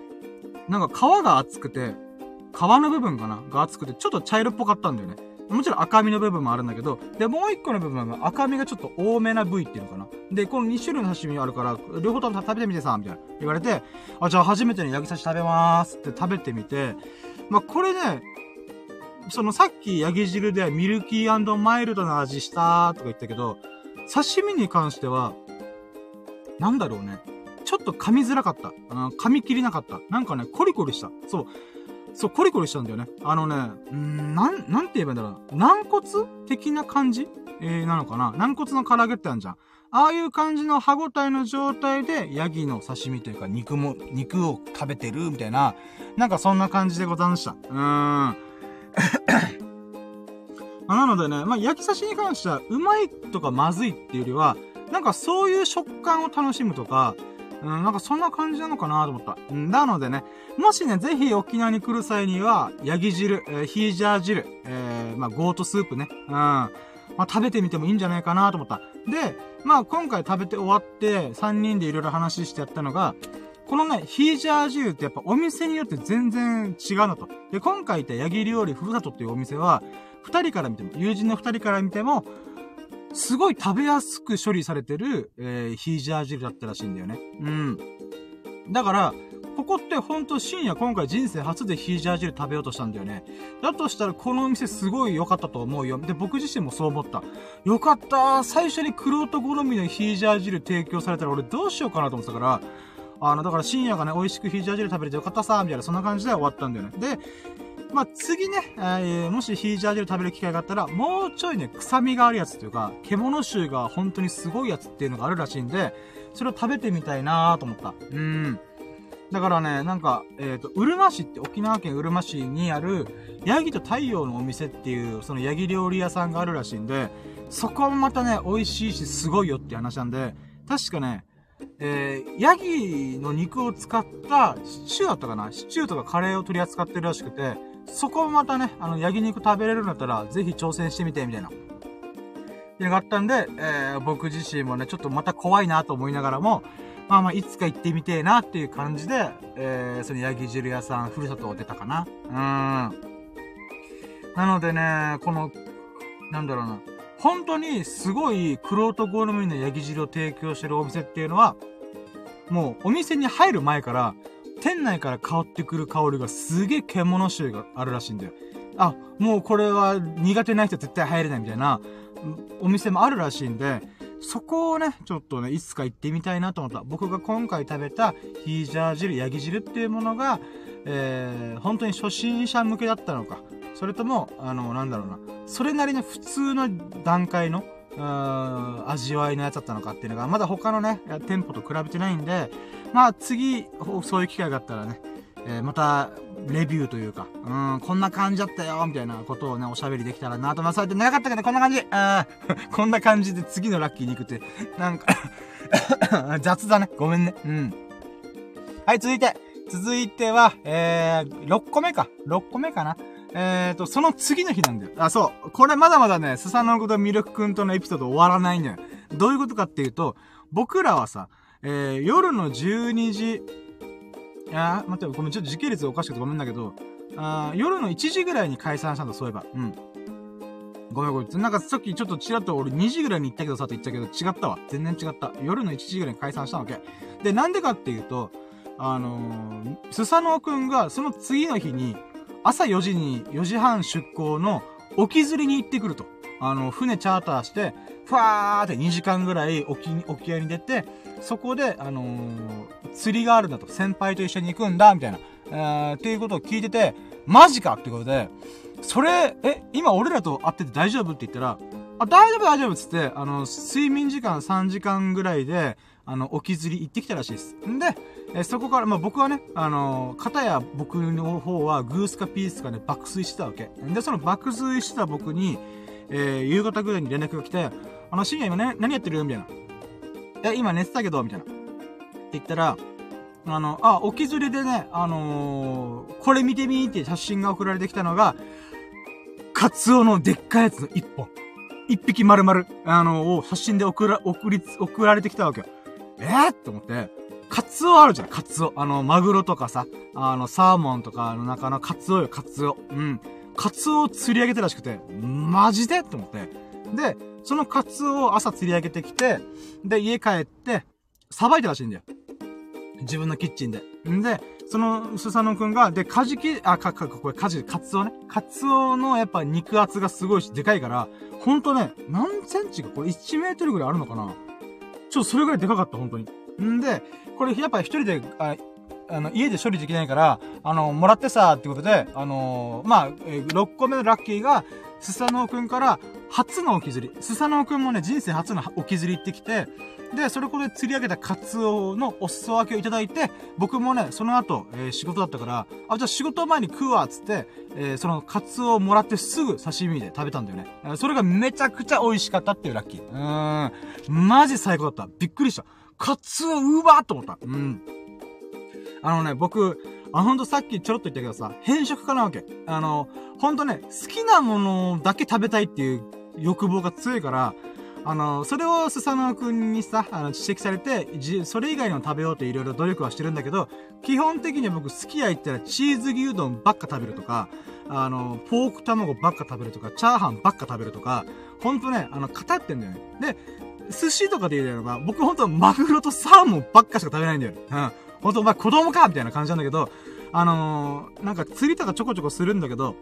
なんか皮が厚くて、皮の部分かなが厚くて、ちょっと茶色っぽかったんだよね。もちろん赤身の部分もあるんだけど、で、もう一個の部分が赤身がちょっと多めな部位っていうのかな。で、この2種類の刺身あるから、両方とも食べてみてさ、みたいな言われて、あ、じゃあ初めての焼き刺し食べまーすって食べてみて、まあ、これね、そのさっきヤギ汁でミルキーマイルドな味したとか言ったけど、刺身に関しては、なんだろうね。ちょっと噛みづらかった。噛み切りなかった。なんかね、コリコリした。そう。そう、コリコリしたんだよね。あのね、んなん、なんて言えばいいんだろう。軟骨的な感じ？えー、なのかな？軟骨の唐揚げってあるじゃん。ああいう感じの歯応えの状態で、ヤギの刺身というか、肉も、肉を食べてる、みたいな、なんかそんな感じでございました。うーん。なのでね、まあ、焼き刺しに関しては、うまいとかまずいっていうよりは、なんかそういう食感を楽しむとか、うん、なんかそんな感じなのかなと思った。なのでね、もしね、ぜひ沖縄に来る際には、ヤギ汁、えー、ヒージャー汁、えー、まあ、 goat soup ね、うん、まあ、食べてみてもいいんじゃないかなと思った。で、まあ、今回食べて終わって、3人でいろいろ話してやったのが、このね、ヒージャー汁ってやっぱお店によって全然違うのと。で、今回行ったヤギ料理ふるさとっていうお店は、二人から見ても、友人の二人から見ても、すごい食べやすく処理されてる、えー、ヒージャー汁だったらしいんだよね。うん。だから、ここってほんと深夜今回人生初でヒージャー汁食べようとしたんだよね。だとしたらこのお店すごい良かったと思うよ。で、僕自身もそう思った。よかった最初にクロート好みのヒージャー汁提供されたら俺どうしようかなと思ってたから、あの、だから深夜がね、美味しくヒージャー汁食べれてよかったさみたいな、そんな感じで終わったんだよね。で、まあ、次ね、えー、もしヒージャー汁食べる機会があったら、もうちょいね、臭みがあるやつというか、獣臭が本当にすごいやつっていうのがあるらしいんで、それを食べてみたいなと思った。うん。だからね、なんか、えっ、ー、と、うるま市って沖縄県うるま市にある、ヤギと太陽のお店っていう、そのヤギ料理屋さんがあるらしいんで、そこもまたね、美味しいし、すごいよって話なんで、確かね、えー、ヤギの肉を使ったシチューだったかな？シチューとかカレーを取り扱ってるらしくて、そこもまたね、あの、焼肉食べれるんだったら、ぜひ挑戦してみて、みたいな。っていうのがあったんで、えー、僕自身もね、ちょっとまた怖いなと思いながらも、まあまあ、いつか行ってみてえなっていう感じで、えー、そのヤギ汁屋さん、ふるさとを出たかな。うーん。なのでね、この、なんだろうな。本当にすごい、クロート好みのヤギ汁を提供してるお店っていうのは、もうお店に入る前から、店内から香ってくる香りがすげえ獣臭があるらしいんだよ。あ、もうこれは苦手な人絶対入れないみたいな、お店もあるらしいんで、そこをね、ちょっとね、いつか行ってみたいなと思った。僕が今回食べたヒージャー汁、ヤギ汁っていうものが、えー、本当に初心者向けだったのか。それとも、あの、なんだろうな。それなりの普通の段階の、うん味わいのやつだったのかっていうのが、まだ他のね、店舗と比べてないんで、まあ次、そういう機会があったらね、えー、また、レビューというか、うん、こんな感じだったよ、みたいなことをね、おしゃべりできたらなとます。そうやって長かったけど、こんな感じあ こんな感じで次のラッキーに行くって、なんか 雑だね。ごめんね。うん。はい、続いて。続いては、えー、6個目か。6個目かな。えーと、その次の日なんだよ。あ、そう。これまだまだね、スサノグとミルクくんとのエピソード終わらないんだよ。どういうことかっていうと、僕らはさ、えー、夜の12時、いや待って、ごめん、ちょっと時系列おかしくてごめんだけど、あ夜の1時ぐらいに解散したんだ、そういえば。うん。ごめんごめん。なんかさっきちょっとちらっと俺2時ぐらいに行ったけどさって言ったけど違ったわ。全然違った。夜の1時ぐらいに解散したわけ。で、なんでかっていうと、あのー、スサノオくんがその次の日に、朝4時に、4時半出港の沖釣りに行ってくると。あの、船チャーターして、ふわーって2時間ぐらい沖に、沖合に出て、そこで、あのー、釣りがあるんだと。先輩と一緒に行くんだ、みたいな。えー、っていうことを聞いてて、マジかってことで、それ、え、今俺らと会ってて大丈夫？って言ったら、あ、大丈夫大丈夫っつって、あの、睡眠時間3時間ぐらいで、あの、沖釣り行ってきたらしいです。んで、えそこから、まあ、僕はね、あのー、片や僕の方はグースかピースかね、爆睡してたわけ。で、その爆睡してた僕に、えー、夕方ぐらいに連絡が来て、あの、深夜今ね、何やってる？みたいな。え、今寝てたけど、みたいな。って言ったら、あの、あ、沖釣りでね、あのー、これ見てみーって写真が送られてきたのが、カツオのでっかいやつの一本。一匹丸々、あのを写真で送ら、送り、送られてきたわけよ。えー、と思って、カツオあるじゃん、カツオ。あの、マグロとかさ、あの、サーモンとかの中のカツオよ、カツオ。うん。カツオを釣り上げてらしくて、マジで？と思って。で、そのカツオを朝釣り上げてきて、で、家帰って、さばいてらしいんだよ。自分のキッチンで。んで、その、スサノくんが、で、カジキ、あ、か、か、これ、カジ、カツオね。カツオのやっぱ肉厚がすごいし、でかいから、ほんとね、何センチか、これ1メートルぐらいあるのかなちょ、それぐらいでかかった、本当に。んで、これやっぱ一人で、あ、あの、家で処理できないから、あの、もらってさ、ってことで、あのー、まあ、えー、6個目のラッキーが、スサノオくんから初の沖釣り。スサノオくんもね、人生初の沖釣り行ってきて、で、それこで釣り上げたカツオのお裾分けをいただいて、僕もね、その後、えー、仕事だったから、あ、じゃあ仕事前に食うわ、つって、えー、そのカツオをもらってすぐ刺身で食べたんだよね。それがめちゃくちゃ美味しかったっていうラッキー。うーん。マジ最高だった。びっくりした。カツオうまーと思った。うん。あのね、僕、あ、ほんとさっきちょろっと言ったけどさ、変色家なわけ。あの、ほんとね、好きなものだけ食べたいっていう欲望が強いから、あの、それをスサノオくんにさ、あの、指摘されて、じ、それ以外の食べようといろいろ努力はしてるんだけど、基本的には僕好きや言ったらチーズ牛丼ばっか食べるとか、あの、ポーク卵ばっか食べるとか、チャーハンばっか食べるとか、ほんとね、あの、語ってんだよね。で、寿司とかで言うのが、僕ほんとマグロとサーモンばっかしか食べないんだよ。うん。ほんと、まあ、子供かみたいな感じなんだけど、あのー、なんか釣りとかちょこちょこするんだけど、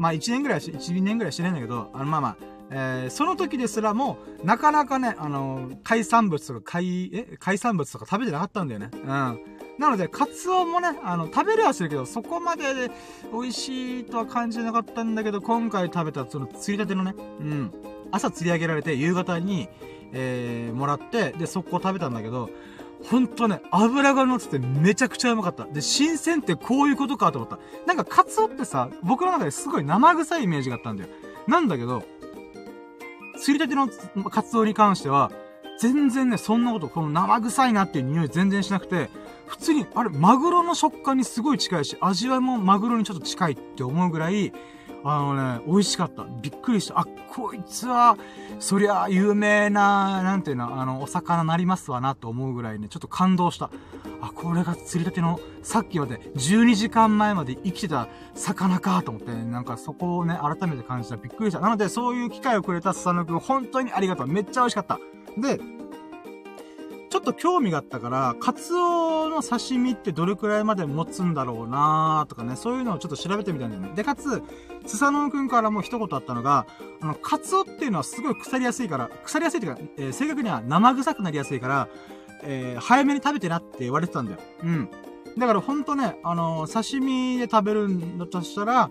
まあ、1年ぐらいし、1、年ぐらいしてないんだけど、あの、まあまあ、えー、その時ですらも、なかなかね、あのー、海産物とか海、え海産物とか食べてなかったんだよね。うん。なので、カツオもね、あの、食べれはするけど、そこまでで美味しいとは感じなかったんだけど、今回食べたその釣りたてのね、うん。朝釣り上げられて、夕方に、えー、もらって、で、速攻食べたんだけど、ほんとね、油が乗っててめちゃくちゃうまかった。で、新鮮ってこういうことかと思った。なんかカツオってさ、僕の中ですごい生臭いイメージがあったんだよ。なんだけど、釣りたてのカツオに関しては、全然ね、そんなこと、この生臭いなっていう匂い全然しなくて、普通に、あれ、マグロの食感にすごい近いし、味わいもマグロにちょっと近いって思うぐらい、あのね、美味しかった。びっくりした。あ、こいつは、そりゃ、有名な、なんていうの、あの、お魚なりますわな、と思うぐらいね、ちょっと感動した。あ、これが釣りたての、さっきまで、12時間前まで生きてた魚か、と思って、なんかそこをね、改めて感じた。びっくりした。なので、そういう機会をくれたスサノくん、本当にありがとう。めっちゃ美味しかった。で、ちょっと興味があったから、カツオの刺身ってどれくらいまで持つんだろうなーとかね、そういうのをちょっと調べてみたんだよね。で、かつ、スサノオくんからも一言あったのが、あの、カツオっていうのはすごい腐りやすいから、腐りやすいっていうか、えー、正確には生臭くなりやすいから、えー、早めに食べてなって言われてたんだよ。うん。だからほんとね、あのー、刺身で食べるんだとしたら、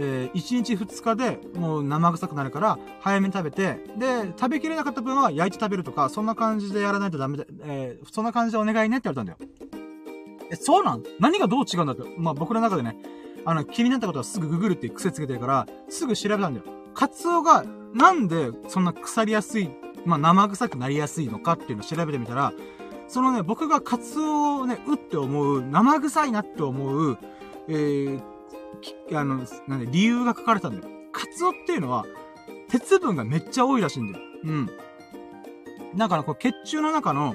えー、1日2日でもう生臭くなるから、早めに食べて、で、食べきれなかった分は焼いて食べるとか、そんな感じでやらないとダメだ、えー、そんな感じでお願いねって言われたんだよ。え、そうなん？何がどう違うんだって。まあ僕の中でね、あの、気になったことはすぐググるっていう癖つけてるから、すぐ調べたんだよ。カツオが、なんでそんな腐りやすい、まあ生臭くなりやすいのかっていうのを調べてみたら、そのね、僕がカツオをね、うって思う、生臭いなって思う、えー、あの、なんで、理由が書かれたんだよ。カツオっていうのは、鉄分がめっちゃ多いらしいんだよ。うん。だから、こう、血中の中の、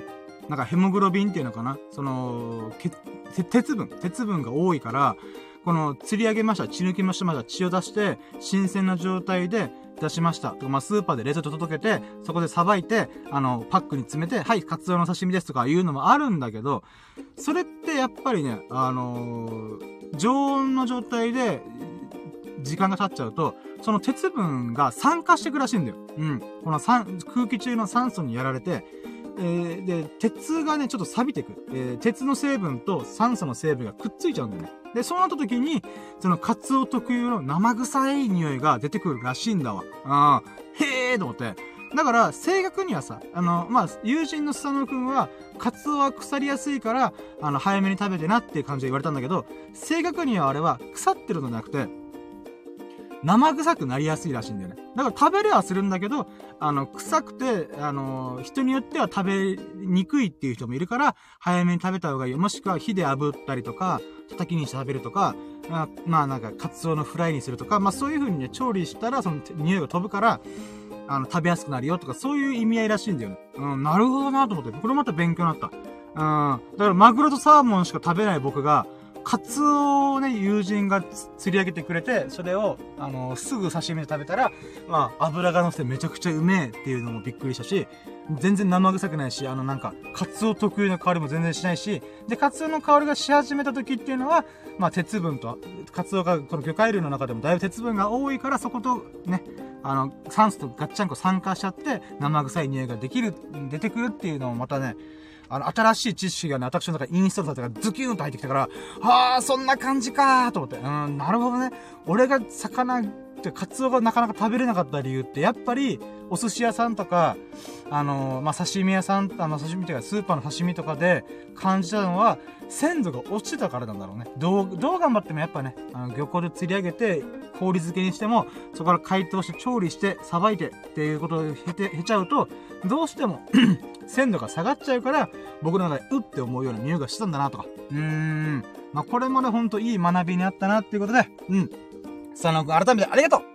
なんかヘモグロビンっていうのかな？その、鉄分、鉄分が多いから、この、釣り上げました、血抜きました、まだ血を出して、新鮮な状態で、出しました。とか、まあ、スーパーで冷蔵庫届けて、そこでさばいて、あの、パックに詰めて、はい、カツオの刺身ですとかいうのもあるんだけど、それってやっぱりね、あのー、常温の状態で、時間が経っちゃうと、その鉄分が酸化していくらしいんだよ。うん。この酸、空気中の酸素にやられて、えー、で、鉄がね、ちょっと錆びてく。えー、鉄の成分と酸素の成分がくっついちゃうんだよね。で、そうなった時に、そのカツオ特有の生臭い匂いが出てくるらしいんだわ。うん。へーと思って。だから、正確にはさ、あの、まあ、友人のスサノくんは、カツオは腐りやすいから、あの、早めに食べてなっていう感じで言われたんだけど、正確にはあれは腐ってるのじゃなくて、生臭くなりやすいらしいんだよね。だから食べれはするんだけど、あの、臭くて、あの、人によっては食べにくいっていう人もいるから、早めに食べた方がいい。もしくは火で炙ったりとか、叩きにして食べるとか、まあ、まあなんか、カツオのフライにするとか、まあそういう風にね、調理したら、その匂いが飛ぶから、あの、食べやすくなるよとか、そういう意味合いらしいんだよね。うん、なるほどなと思って、これまた勉強になった。うん、だからマグロとサーモンしか食べない僕が、カツオをね、友人が釣り上げてくれて、それを、あの、すぐ刺身で食べたら、まあ、油が乗せてめちゃくちゃうめえっていうのもびっくりしたし、全然生臭くないし、あのなんか、カツオ特有の香りも全然しないし、で、カツオの香りがし始めた時っていうのは、まあ、鉄分と、カツオがこの魚介類の中でもだいぶ鉄分が多いから、そことね、あの、酸素とガッチャンコ酸化しちゃって、生臭い匂いができる、出てくるっていうのもまたね、あの、新しい知識がね、私の中にインストールされてからズキューンと入ってきたから、ああ、そんな感じかーと思って。うん、なるほどね。俺が魚ってカツオがなかなか食べれなかった理由って、やっぱり、お寿司屋さんとか、あのー、まあ、刺身屋さん、あの、刺身っていうか、スーパーの刺身とかで感じたのは、鮮度が落ちてたからなんだろうね。どう、どう頑張ってもやっぱね、あの、漁港で釣り上げて、氷漬けにしても、そこから解凍して調理して、さばいてっていうことを経て、経ちゃうと、どうしても 鮮度が下がっちゃうから、僕の中で、うって思うような匂いがしたんだなとか。うーん。まあ、これまでほんといい学びにあったなっていうことで、うん。スサノオくん改めてありがとう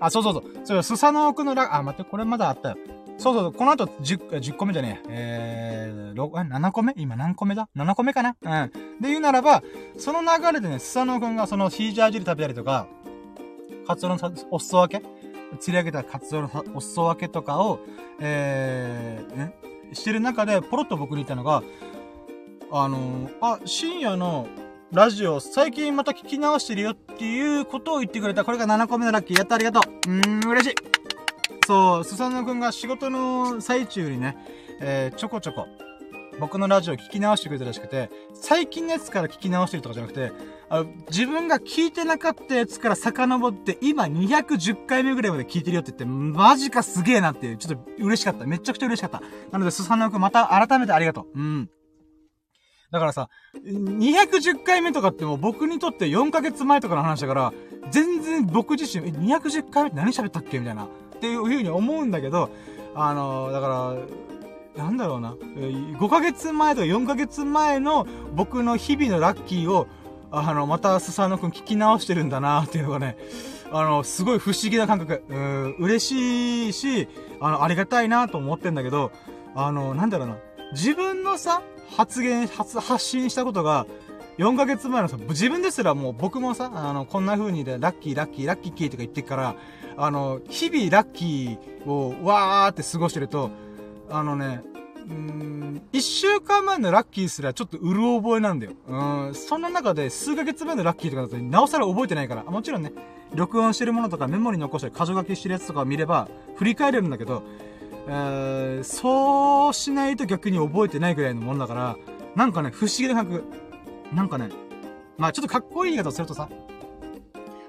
あ、そうそうそう。そう、スサノオくんのラ、あ、待って、これまだあったよ。そうそう、この後10、10個目じゃねえ。えー、6、7個目今何個目だ ?7 個目かな？うん。で言うならば、その流れでね、スサノオくんがそのヒージャー汁食べたりとか、カツオのお裾分け？釣り上げたカツオのお裾分けとかを、えー、ね、してる中で、ポロッと僕に言ったのが、あのー、あ、深夜のラジオ、最近また聞き直してるよっていうことを言ってくれた。これが7個目のラッキー。やった、ありがとう。うーん、嬉しい。そう、スサノくんが仕事の最中にね、えー、ちょこちょこ、僕のラジオ聞き直してくれたらしくて、最近のやつから聞き直してるとかじゃなくて、あ自分が聞いてなかったやつから遡って、今210回目ぐらいまで聞いてるよって言って、マジかすげえなっていう、ちょっと嬉しかった。めちゃくちゃ嬉しかった。なので、スサノオくんまた改めてありがとう。うん。だからさ、210回目とかってもう僕にとって4ヶ月前とかの話だから、全然僕自身、え、210回目って何喋ったっけみたいな。っていう風に思うんだけど、あのー、だから、なんだろうな、5ヶ月前とか4ヶ月前の僕の日々のラッキーを、あの、またスサノくん聞き直してるんだなっていうのがね、あの、すごい不思議な感覚。うん、嬉しいし、あの、ありがたいなと思ってんだけど、あの、なんだろうな、自分のさ、発言、発、発信したことが、4ヶ月前のさ、自分ですらもう僕もさ、あの、こんな風にで、ラッキー、ラッキー、ラッキーキーとか言ってから、あの、日々ラッキーをわーって過ごしてると、あのね、うーん、一週間前のラッキーすらちょっとうる覚えなんだよ。うん、そんな中で数ヶ月前のラッキーとかだとなおさら覚えてないから、もちろんね、録音してるものとかメモに残してる箇条書きしてるやつとかを見れば、振り返れるんだけど、え、そうしないと逆に覚えてないぐらいのものだから、なんかね、不思議な感覚。なんかね、まあちょっとかっこいい言い方をするとさ、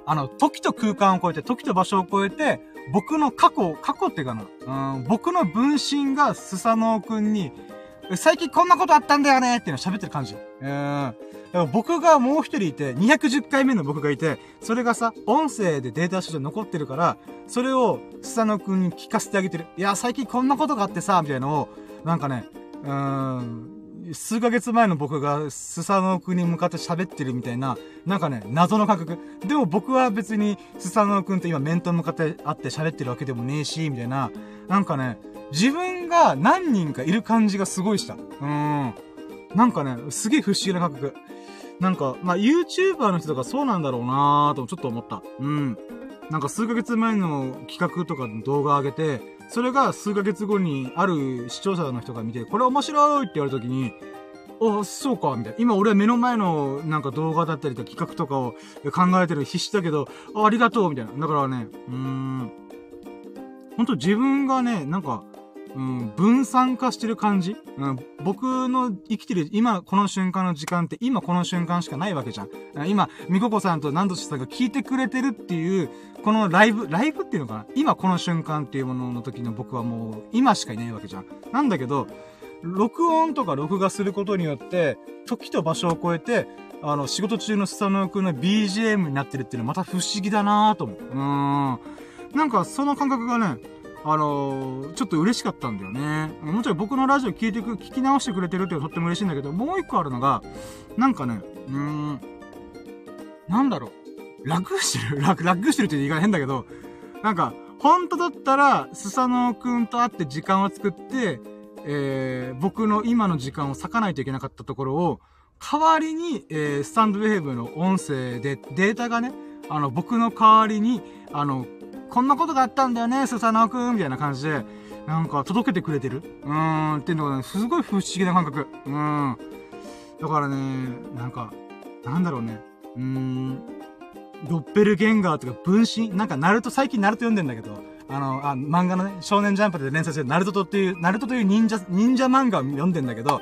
あの、時と空間を超えて、時と場所を超えて、僕の過去、過去っていうかな、うん、僕の分身がスサノオくんに、最近こんなことあったんだよねっていうの喋ってる感じ。うん。僕がもう一人いて、210回目の僕がいて、それがさ、音声でデータとして残ってるから、それをスサノオくんに聞かせてあげてる。いや、最近こんなことがあってさ、みたいなのを、なんかね、うん、数ヶ月前の僕がスサノオくんに向かって喋ってるみたいな、なんかね、謎の感覚。でも僕は別にスサノオくんと今面と向かって会って喋ってるわけでもねえし、みたいな、なんかね、自分が何人かいる感じがすごいした。うん。なんかね、すげえ不思議な感覚。なんか、まあ、YouTuber の人とかそうなんだろうなーとちょっと思った。うん。なんか数ヶ月前の企画とかの動画上げて、それが数ヶ月後にある視聴者の人が見て、これ面白いって言われた時に、あ、そうか、みたいな。今俺は目の前のなんか動画だったりとか企画とかを考えてる必死だけど、あありがとう、みたいな。だからね、うーん、ほんと自分がね、なんか、うん、分散化してる感じ、うん、僕の生きてる今この瞬間の時間って今この瞬間しかないわけじゃん。今、みここさんと何度しさんが聞いてくれてるっていう、このライブ、ライブっていうのかな？今この瞬間っていうものの時の僕はもう今しかいないわけじゃん。なんだけど、録音とか録画することによって、時と場所を超えて、あの、仕事中のスタノー君の BGM になってるっていうのはまた不思議だなぁと思う。うーん。なんか、その感覚がね、あのー、ちょっと嬉しかったんだよね。もちろん僕のラジオ聞いてく、聞き直してくれてるってとっても嬉しいんだけど、もう一個あるのが、なんかね、うーん、なんだろう。楽してる？楽、楽してるって言い方変だけど、なんか、本当だったら、スサノーくんと会って時間を作って、えー、僕の今の時間を割かないといけなかったところを、代わりに、えー、スタンドウェーブの音声で、データがね、あの、僕の代わりに、あの、こんなことがあったんだよね、スサノーくん、みたいな感じで、なんか届けてくれてる？うーん、っていうのがね、すごい不思議な感覚。うん。だからね、なんか、なんだろうね。うーん、ドッペルゲンガーとか分身なんか、ナルト、最近ナルト読んでんだけど、あの、あ、漫画のね、少年ジャンプで連載してるナルトとっていう、ナルトという忍者、忍者漫画を読んでんだけど、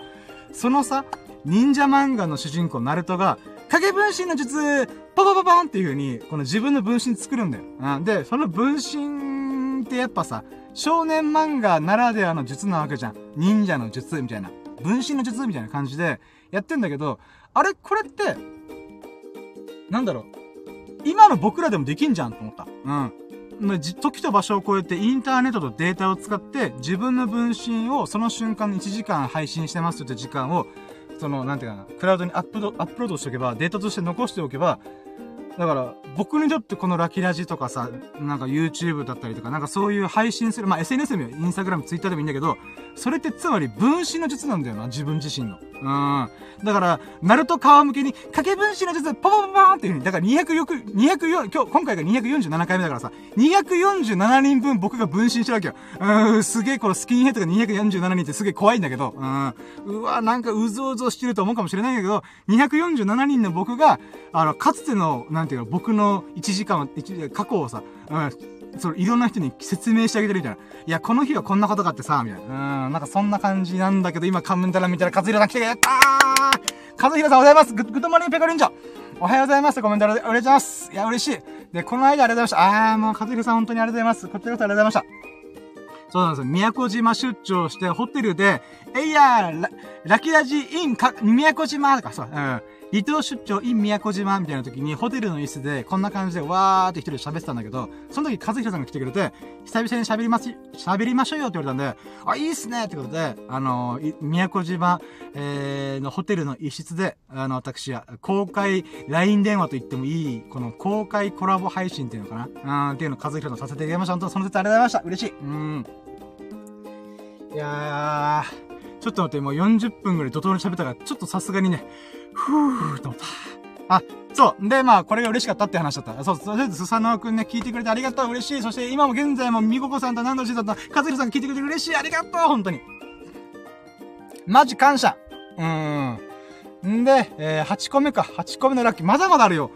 そのさ、忍者漫画の主人公ナルトが、影分身の術、パパパパンっていう風に、この自分の分身作るんだよ。うん。で、その分身ってやっぱさ、少年漫画ならではの術なわけじゃん。忍者の術みたいな。分身の術みたいな感じでやってんだけど、あれこれって、なんだろう。今の僕らでもできんじゃんと思った。うん。時と場所を超えてインターネットとデータを使って自分の分身をその瞬間に1時間配信してますって時間をその、なんていうかな、クラウドにアップロアップロードしておけば、データとして残しておけば、だから、僕にとってこのラキラジとかさ、なんか YouTube だったりとか、なんかそういう配信する、まあ SNS でもいいよ、インスタグラム、ツイッターでもいいんだけど、それってつまり分身の術なんだよな、自分自身の。うん。だから、ナルト川向けに、掛け分身の術、パパパパーンっていう風に、だから200よく、204、今日、今回が247回目だからさ、247人分僕が分身してるわけよ。うん、すげえこのスキンヘッドが247人ってすげえ怖いんだけど、うん。うわ、なんかうぞうぞしてると思うかもしれないんだけど、247人の僕が、あの、かつての、なんていうか、僕のの1時間、過去をさ、うん、その、いろんな人に説明してあげてるみたいな。いや、この日はこんなことがあってさ、みたいな。うん、なんかそんな感じなんだけど、今、コメント欄見たら、カズヒロさん来てやったーカズヒロさんおはようございます goo good morning ペコリンチョおはようございますコメントで、お願います。いや、嬉しい。で、この間ありがとうございました。あー、もう、カズヒロさん本当にありがとうございます。こちらこそありがとうございました。そうなんですよ。宮古島出張して、ホテルで、えいやー、ラ、ラキラジインか、宮古島とか、そう、うん。離島出張 in 宮古島みたいな時に、ホテルの椅子で、こんな感じで、わーって一人で喋ってたんだけど、その時、和弘さんが来てくれて、久々に喋ります、喋りましょうよって言われたんで、あ、いいっすねってことで、あのー、宮古島、えー、のホテルの一室で、あの、私は、公開 LINE 電話と言ってもいい、この公開コラボ配信っていうのかな？うん、っていうのを和弘さんさせていただきました。本当その説ありがとうございました。嬉しい。うん。いやー、ちょっと待って、もう40分ぐらい怒涛に喋ったから、ちょっとさすがにね、ふーと思った。あ、そう。で、まあ、これが嬉しかったって話だった。そう、とりあえず、スサノーくんね、聞いてくれてありがとう、嬉しい。そして、今も現在も、みここさんと何度しさんと、かずりさん聞いてくれて嬉しい、ありがとう、本当に。マジ感謝。うーん。んで、えー、8個目か。8個目のラッキー。まだまだあるよ。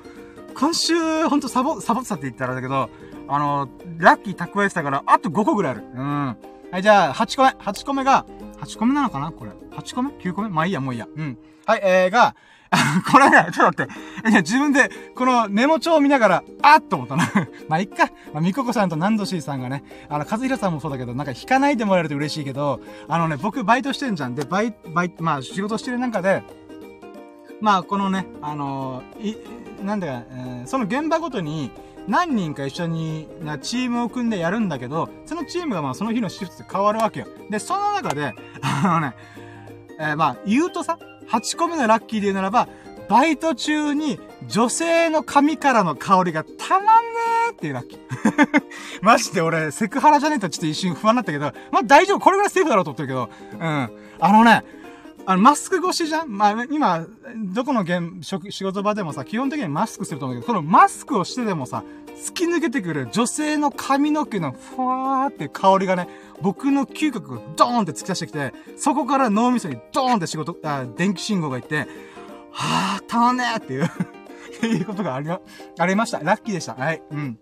今週、ほんとサボ、サボってたって言ったらだけど、あの、ラッキー蓄えてたから、あと5個ぐらいある。うん。はい、じゃあ、8個目。8個目が、8個目なのかなこれ。8個目 ?9 個目まあいいや、もういいや。うん。はい、えー、が、これね、ちょっと待って。いや、自分で、このメモ帳を見ながら、あっと思ったな。まあ、いっか。まあ、みここさんとナンドシーさんがね、あの、和弘さんもそうだけど、なんか引かないでもらえると嬉しいけど、あのね、僕バイトしてんじゃん。で、バイ、バイ、まあ、仕事してる中で、まあ、このね、あのー、い、なんだか、えー、その現場ごとに、何人か一緒になチームを組んでやるんだけど、そのチームがまあその日のシフトで変わるわけよ。で、その中で、あのね、えー、まあ言うとさ、8個目のラッキーで言うならば、バイト中に女性の髪からの香りがたまんねーっていうラッキー。マジで俺、セクハラじゃねえとちょっと一瞬不安になったけど、まあ大丈夫、これぐらいセーフだろうと思ってるけど、うん。あのね、あの、マスク越しじゃん？まあ、今、どこの現、職、仕事場でもさ、基本的にマスクすると思うけど、このマスクをしてでもさ、突き抜けてくる女性の髪の毛のふわーって香りがね、僕の嗅覚がドーンって突き出してきて、そこから脳みそにドーンって仕事、あ、電気信号がいって、はぁ、たまんねーっていう いうことがあり、ありました。ラッキーでした。はい。うん。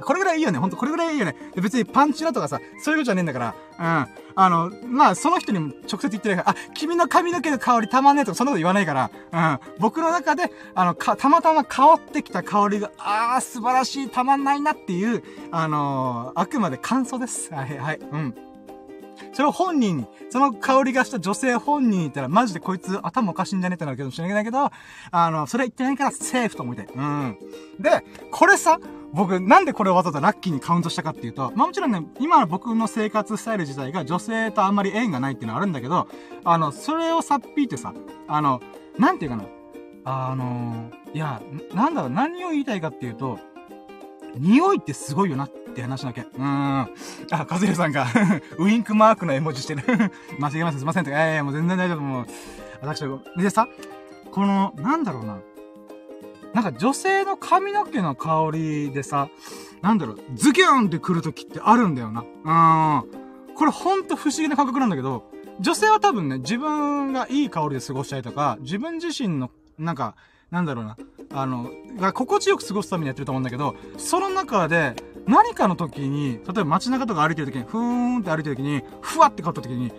これぐらいいいよね。ほんと、これぐらいいいよね。別にパンチラとかさ、そういうことじゃねえんだから。うん。あの、まあ、その人にも直接言ってないから、あ、君の髪の毛の香りたまんねえとか、そんなこと言わないから。うん。僕の中で、あの、か、たまたま香ってきた香りが、あー、素晴らしい、たまんないなっていう、あのー、あくまで感想です。はい、はい。うん。それを本人に、その香りがした女性本人に言ったら、マジでこいつ頭おかしいんじゃねえってなるかもしれないけど、あの、それ言ってないからセーフと思って。うん。で、これさ、僕、なんでこれをわざわざラッキーにカウントしたかっていうと、まあもちろんね、今僕の生活スタイル自体が女性とあんまり縁がないっていうのはあるんだけど、あの、それをさっぴいてさ、あの、なんていうかな。あのいや、なんだろう、何を言いたいかっていうと、匂いってすごいよなって話だけ。うーん。あ、カズレさんが ウインクマークの絵文字してる 間違えます。すいません。いやいや、もう全然大丈夫。もう、私は、でさ、この、なんだろうな。なんか女性の髪の毛の香りでさ、なんだろう、ズキューンって来る時ってあるんだよな。うん。これほんと不思議な感覚なんだけど、女性は多分ね、自分がいい香りで過ごしたいとか、自分自身の、なんか、なんだろうな、あの、が心地よく過ごすためにやってると思うんだけど、その中で、何かの時に、例えば街中とか歩いてる時に、ふーんって歩いてる時に、ふわって買った時に、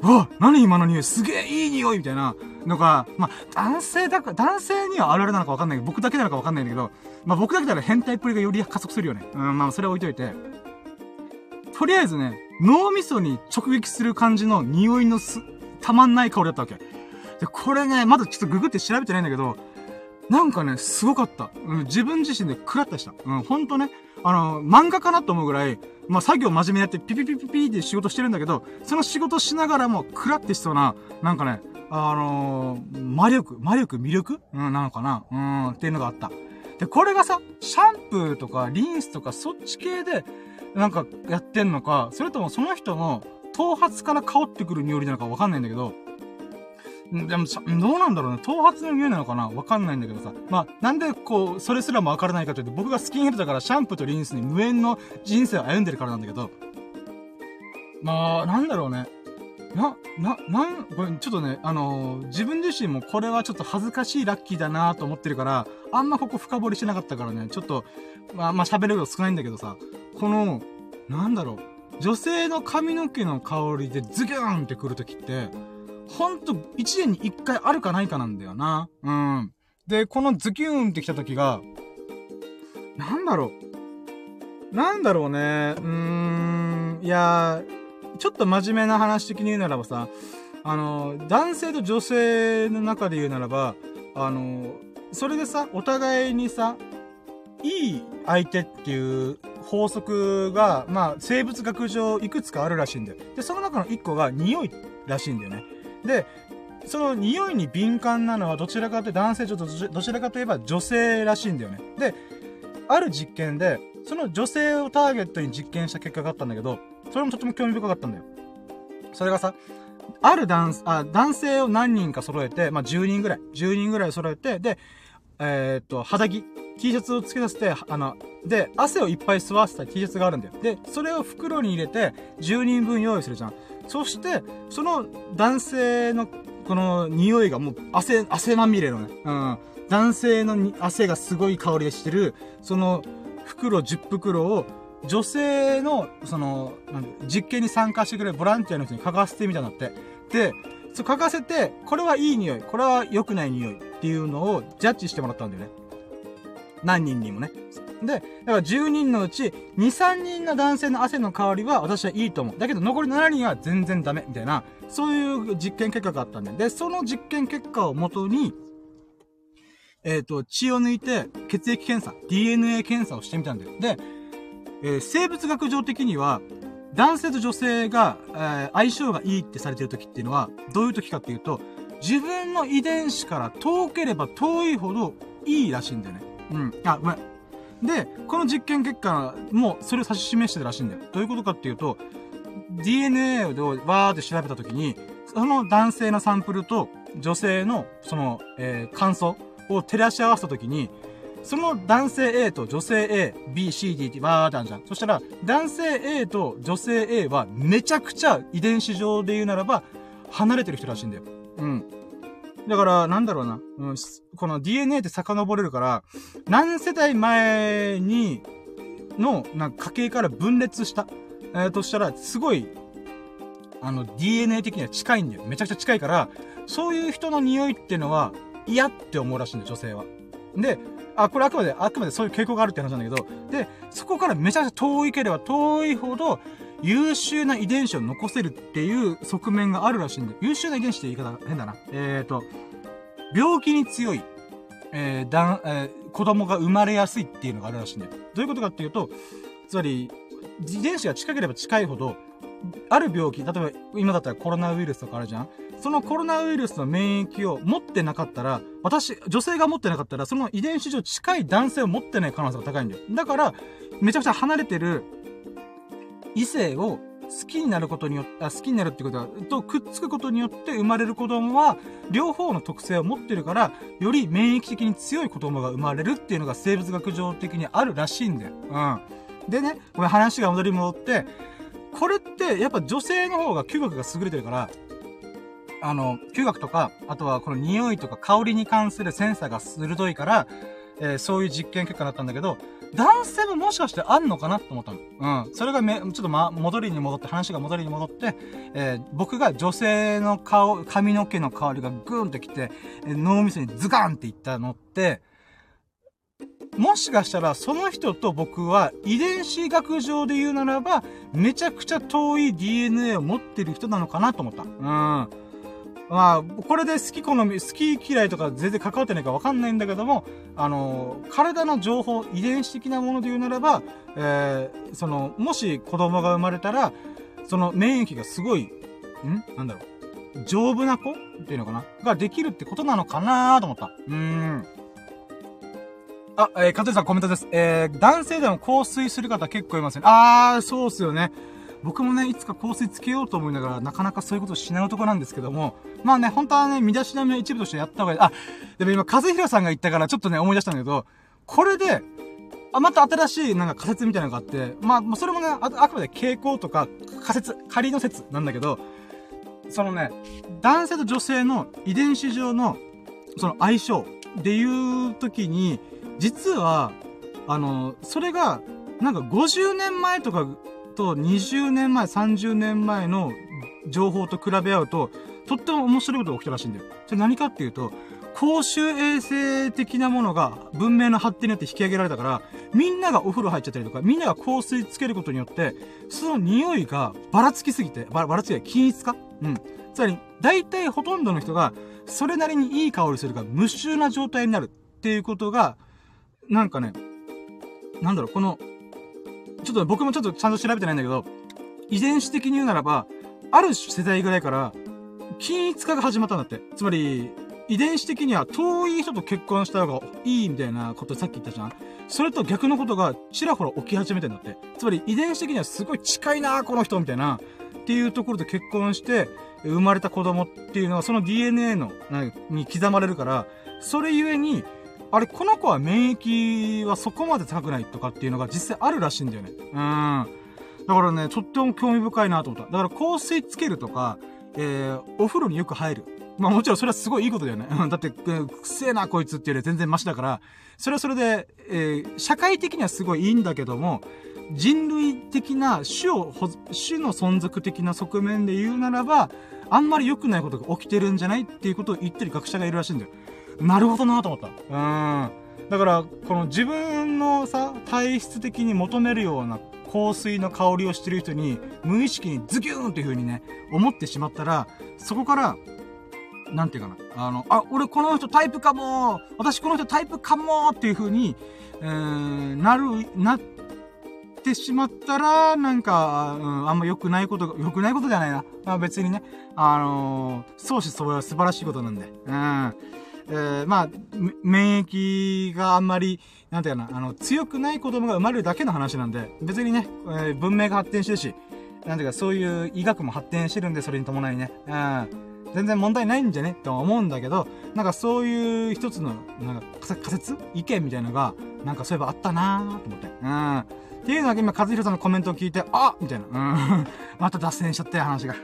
うわ何今の匂いすげえいい匂いみたいなのが、まあ、男性だか、男性にはあるあるなのかわかんないけど、僕だけなのかわかんないんだけど、まあ僕だけなら変態っぷりがより加速するよね。うん、まあそれは置いといて。とりあえずね、脳みそに直撃する感じの匂いのす、たまんない香りだったわけ。で、これね、まだちょっとググって調べてないんだけど、なんかね、すごかった。うん、自分自身で食らったした。うん、ほんとね、あの、漫画かなと思うぐらい、まあ、作業真面目にやってピピピピピって仕事してるんだけど、その仕事しながらも、クラってしそうな、なんかね、あのー、魔力、魔力、魅力？うん、なのかな？うん、っていうのがあった。で、これがさ、シャンプーとかリンスとかそっち系で、なんかやってんのか、それともその人の頭髪から香ってくる匂いなのかわかんないんだけど、でも、どうなんだろうね。頭髪の匂いなのかな？わかんないんだけどさ。まあ、なんでこう、それすらもわからないかというと、僕がスキンヘッドだからシャンプーとリンスに無縁の人生を歩んでるからなんだけど、まあ、なんだろうね。な、な、なん、これちょっとね、あのー、自分自身もこれはちょっと恥ずかしいラッキーだなと思ってるから、あんまここ深掘りしてなかったからね、ちょっと、まあ、まあ喋る量少ないんだけどさ、この、なんだろう、女性の髪の毛の香りでズギューンってくるときって、ほんと、一年に一回あるかないかなんだよな。うん。で、このズキューンって来た時が、なんだろう。なんだろうね。うーん。いやちょっと真面目な話的に言うならばさ、あの、男性と女性の中で言うならば、あの、それでさ、お互いにさ、いい相手っていう法則が、まあ、生物学上いくつかあるらしいんだよ。で、その中の一個が匂いらしいんだよね。で、その匂いに敏感なのはどちらかというと男性ちょっとどちらかといえば女性らしいんだよね。で、ある実験で、その女性をターゲットに実験した結果があったんだけど、それもとても興味深かったんだよ。それがさ、ある男、あ、男性を何人か揃えて、まあ、10人ぐらい、10人ぐらい揃えて、で、えー、っと、肌着、T シャツをつけさせて、あの、で、汗をいっぱい吸わせた T シャツがあるんだよ。で、それを袋に入れて、10人分用意するじゃん。そして、その男性のこの匂いがもう汗、汗まみれのね、うん。男性の汗がすごい香りがしてる、その袋10袋を女性の、その、実験に参加してくれるボランティアの人に書かせてみたんだって。で、そう書かせて、これはいい匂い、これは良くない匂いっていうのをジャッジしてもらったんだよね。何人にもね。で、だから10人のうち、2、3人の男性の汗の香りは私はいいと思う。だけど残り7人は全然ダメ、みたいな、そういう実験結果があったんで。で、その実験結果をもとに、えっ、ー、と、血を抜いて血液検査、DNA 検査をしてみたんだよ。で、えー、生物学上的には、男性と女性が、えー、相性がいいってされてる時っていうのは、どういう時かっていうと、自分の遺伝子から遠ければ遠いほどいいらしいんだよね。うん。あ、ごめん。で、この実験結果もそれを指し示してたらしいんだよ。どういうことかっていうと、DNA をわーって調べたときに、その男性のサンプルと女性の、その、えー、感想を照らし合わせたときに、その男性 A と女性 A、B、C、D ってバーってあるじゃん。そしたら、男性 A と女性 A はめちゃくちゃ遺伝子上で言うならば、離れてる人らしいんだよ。うん。だから、なんだろうな。うん、この DNA って遡れるから、何世代前に、の、なんか家系から分裂した、えー、としたら、すごい、あの、DNA 的には近いんだよ。めちゃくちゃ近いから、そういう人の匂いっていうのは、嫌って思うらしいんだよ、女性は。で、あ、これあくまで、あくまでそういう傾向があるって話なんだけど、で、そこからめちゃくちゃ遠いければ遠いほど、優秀な遺伝子を残せるっていう側面があるらしいんで、優秀な遺伝子って言い方変だな。えーと、病気に強い、えー、だん、えー、子供が生まれやすいっていうのがあるらしいんだよ。どういうことかっていうと、つまり、遺伝子が近ければ近いほど、ある病気、例えば今だったらコロナウイルスとかあるじゃんそのコロナウイルスの免疫を持ってなかったら、私、女性が持ってなかったら、その遺伝子上近い男性を持ってない可能性が高いんだよ。だから、めちゃくちゃ離れてる異性を好きになることによって、好きになるってことは、とくっつくことによって生まれる子供は、両方の特性を持ってるから、より免疫的に強い子供が生まれるっていうのが生物学上的にあるらしいんだよ。うん。でね、これ話が戻り戻って、これってやっぱ女性の方が嗅覚が優れてるから、あの、嗅覚とか、あとはこの匂いとか香りに関するセンサーが鋭いから、えー、そういう実験結果だったんだけど、男性ももしかしてあんのかなと思ったの。うん。それがめ、ちょっとま、戻りに戻って、話が戻りに戻って、えー、僕が女性の顔、髪の毛の香りがグーンってきて、えー、脳みそにズガンっていったのって、もしかしたらその人と僕は遺伝子学上で言うならば、めちゃくちゃ遠い DNA を持ってる人なのかなと思った。うん。まあ、これで好き好み、好き嫌いとか全然関わってないかわかんないんだけども、あの、体の情報、遺伝子的なもので言うならば、えー、その、もし子供が生まれたら、その免疫がすごい、ん？なんだろう。丈夫な子？っていうのかな？ができるってことなのかなと思った。うーん。あ、えー、かとさんコメントです。えー、男性でも香水する方結構いますよね。あー、そうっすよね。僕もね、いつか香水つけようと思いながら、なかなかそういうことしない男なんですけども、まあね、本当はね、身だしなみの一部としてやった方がいい。あ、でも今、和弘さんが言ったから、ちょっとね、思い出したんだけど、これで、あ、また新しいなんか仮説みたいなのがあって、まあ、それもね、ああくまで傾向とか仮説、仮の説なんだけど、そのね、男性と女性の遺伝子上の、その相性でいう時に、実は、あの、それが、なんか50年前とかと20年前、30年前の情報と比べ合うと、とっても面白いことが起きたらしいんだよ。それ何かっていうと、公衆衛生的なものが文明の発展によって引き上げられたから、みんながお風呂入っちゃったりとか、みんなが香水つけることによって、その匂いがばらつきすぎて、ばらつきは均一化？うん。つまり、大体ほとんどの人が、それなりにいい香りするか無臭な状態になるっていうことが、なんかね、なんだろう、この、ちょっと僕もちょっとちゃんと調べてないんだけど、遺伝子的に言うならば、ある世代ぐらいから、均一化が始まったんだって。つまり、遺伝子的には遠い人と結婚した方がいいみたいなことさっき言ったじゃんそれと逆のことがちらほら起き始めてんだって。つまり遺伝子的にはすごい近いなこの人みたいな。っていうところで結婚して、生まれた子供っていうのはその DNA の、に刻まれるから、それゆえに、あれ、この子は免疫はそこまで高くないとかっていうのが実際あるらしいんだよね。うん。だからね、とっても興味深いなと思った。だから香水つけるとか、えー、お風呂によく入る。まあもちろんそれはすごいいいことだよね。だって、くせえなこいつっていうより全然マシだから、それはそれで、えー、社会的にはすごいいいんだけども、人類的な種を、種の存続的な側面で言うならば、あんまり良くないことが起きてるんじゃないっていうことを言ってる学者がいるらしいんだよ。なるほどなと思った。うん。だから、この自分のさ、体質的に求めるような香水の香りをしてる人に、無意識にズキューンっていう風にね、思ってしまったら、そこから、なんていうかな。あの、あ、俺この人タイプかも私この人タイプかもっていう風に、えー、なる、なってしまったら、なんか、うん、あんま良くないこと、良くないことじゃないな。まあ、別にね、あのー、相思相愛は素晴らしいことなんで。うん。えー、まあ、免疫があんまり、なんていうかな、あの、強くない子供が生まれるだけの話なんで、別にね、えー、文明が発展してるし、なんていうか、そういう医学も発展してるんで、それに伴いね。うん。全然問題ないんじゃね？と思うんだけど、なんかそういう一つの、なんか仮説？意見みたいのが、なんかそういえばあったなーと思って。うん。っていうのが今、和弘さんのコメントを聞いて、あみたいな。うん。また脱線しちゃったよ、話が。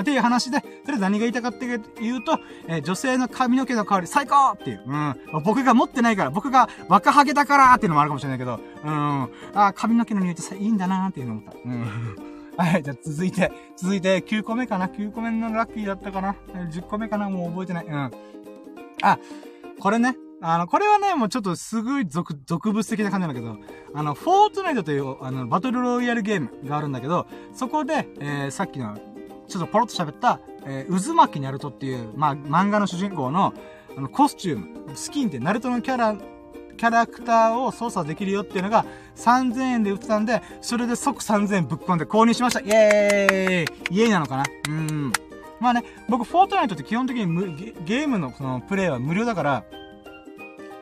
っていう話で、とりあえず何が言いたかっていうと、えー、女性の髪の毛の香り最高っていう。うん。僕が持ってないから、僕が若ハゲだからっていうのもあるかもしれないけど、うん。あ、髪の毛の匂いってさ、いいんだなーっていうの思った。うん。はい、じゃあ続いて、続いて9個目かな ?9 個目のラッキーだったかな ?10 個目かな？もう覚えてない。うん。あ、これね。あの、これはね、もうちょっとすごい俗、俗物的な感じなんだけど、あの、フォートナイトという、あの、バトルロイヤルゲームがあるんだけど、そこで、えー、さっきの、ちょっとポロッと喋った、えー、渦巻きナルトっていう、まあ、漫画の主人公の、あの、コスチューム、スキンってナルトのキャラキャラクターを操作できるよっていうのが3000円で売ってたんで、それで即3000円ぶっ込んで購入しました。イェーイイエイなのかな？うん。まあね、僕、フォートナイトって基本的にゲームのそのプレイは無料だから、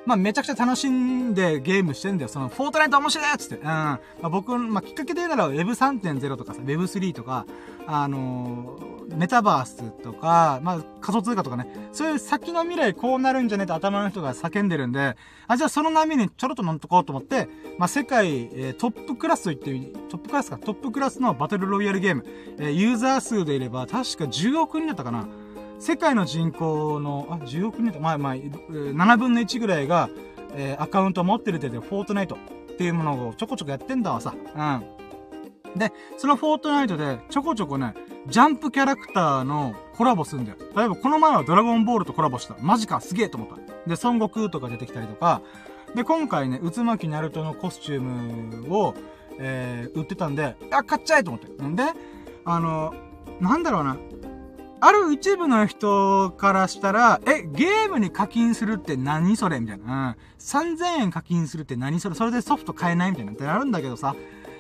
まあ、めちゃくちゃ楽しんでゲームしてんだよ。その、フォートナイト面白いっつって。うん。まあ、僕、まあ、きっかけで言うなら Web3.0 とかさ、Web3 とか、あのー、メタバースとか、まあ、仮想通貨とかね、そういう先の未来こうなるんじゃねえと頭の人が叫んでるんで、あ、じゃあその波にちょろっと乗っとこうと思って、まあ、世界、えー、トップクラスと言って、トップクラスか、トップクラスのバトルロイヤルゲーム、えー、ユーザー数でいれば、確か10億人だったかな。世界の人口の、あ、10億人だまあまあ、7分の1ぐらいが、えー、アカウント持ってる程度フォートナイトっていうものをちょこちょこやってんだわさ。うん。で、そのフォートナイトでちょこちょこね、ジャンプキャラクターのコラボするんだよ。例えばこの前はドラゴンボールとコラボした。マジか、すげえと思った。で、孫悟空とか出てきたりとか、で、今回ね、渦巻きナルトのコスチュームを、えー、売ってたんで、あ、買っちゃえと思って。んで、あの、なんだろうな。ある一部の人からしたら、え、ゲームに課金するって何それみたいな。うん。3000円課金するって何それそれでソフト買えないみたいなってなるんだけどさ。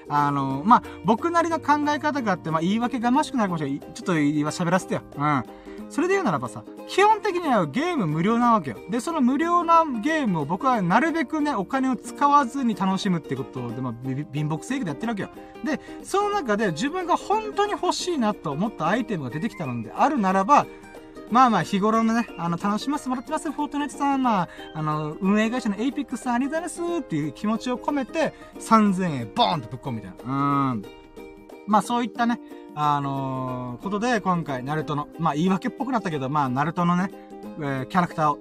あの、まあ、僕なりの考え方があって、まあ、言い訳がましくなるかもしれない。ちょっと今喋らせてよ。うん。それで言うならばさ、基本的にはゲーム無料なわけよ。で、その無料なゲームを僕はなるべくね、お金を使わずに楽しむってことで、まあ、貧乏正義でやってるわけよ。で、その中で自分が本当に欲しいなと思ったアイテムが出てきたのであるならば、まあまあ、日頃のね、あの、楽しませてもらってます、フォートナイトさん。まあ、あの、運営会社のエイピックさんありがとうございますっていう気持ちを込めて、3000円ボーンとぶっ込むみたいな。うん。まあそういったね、あのー、ことで今回、ナルトの、まあ言い訳っぽくなったけど、まあナルトのね、えー、キャラクターを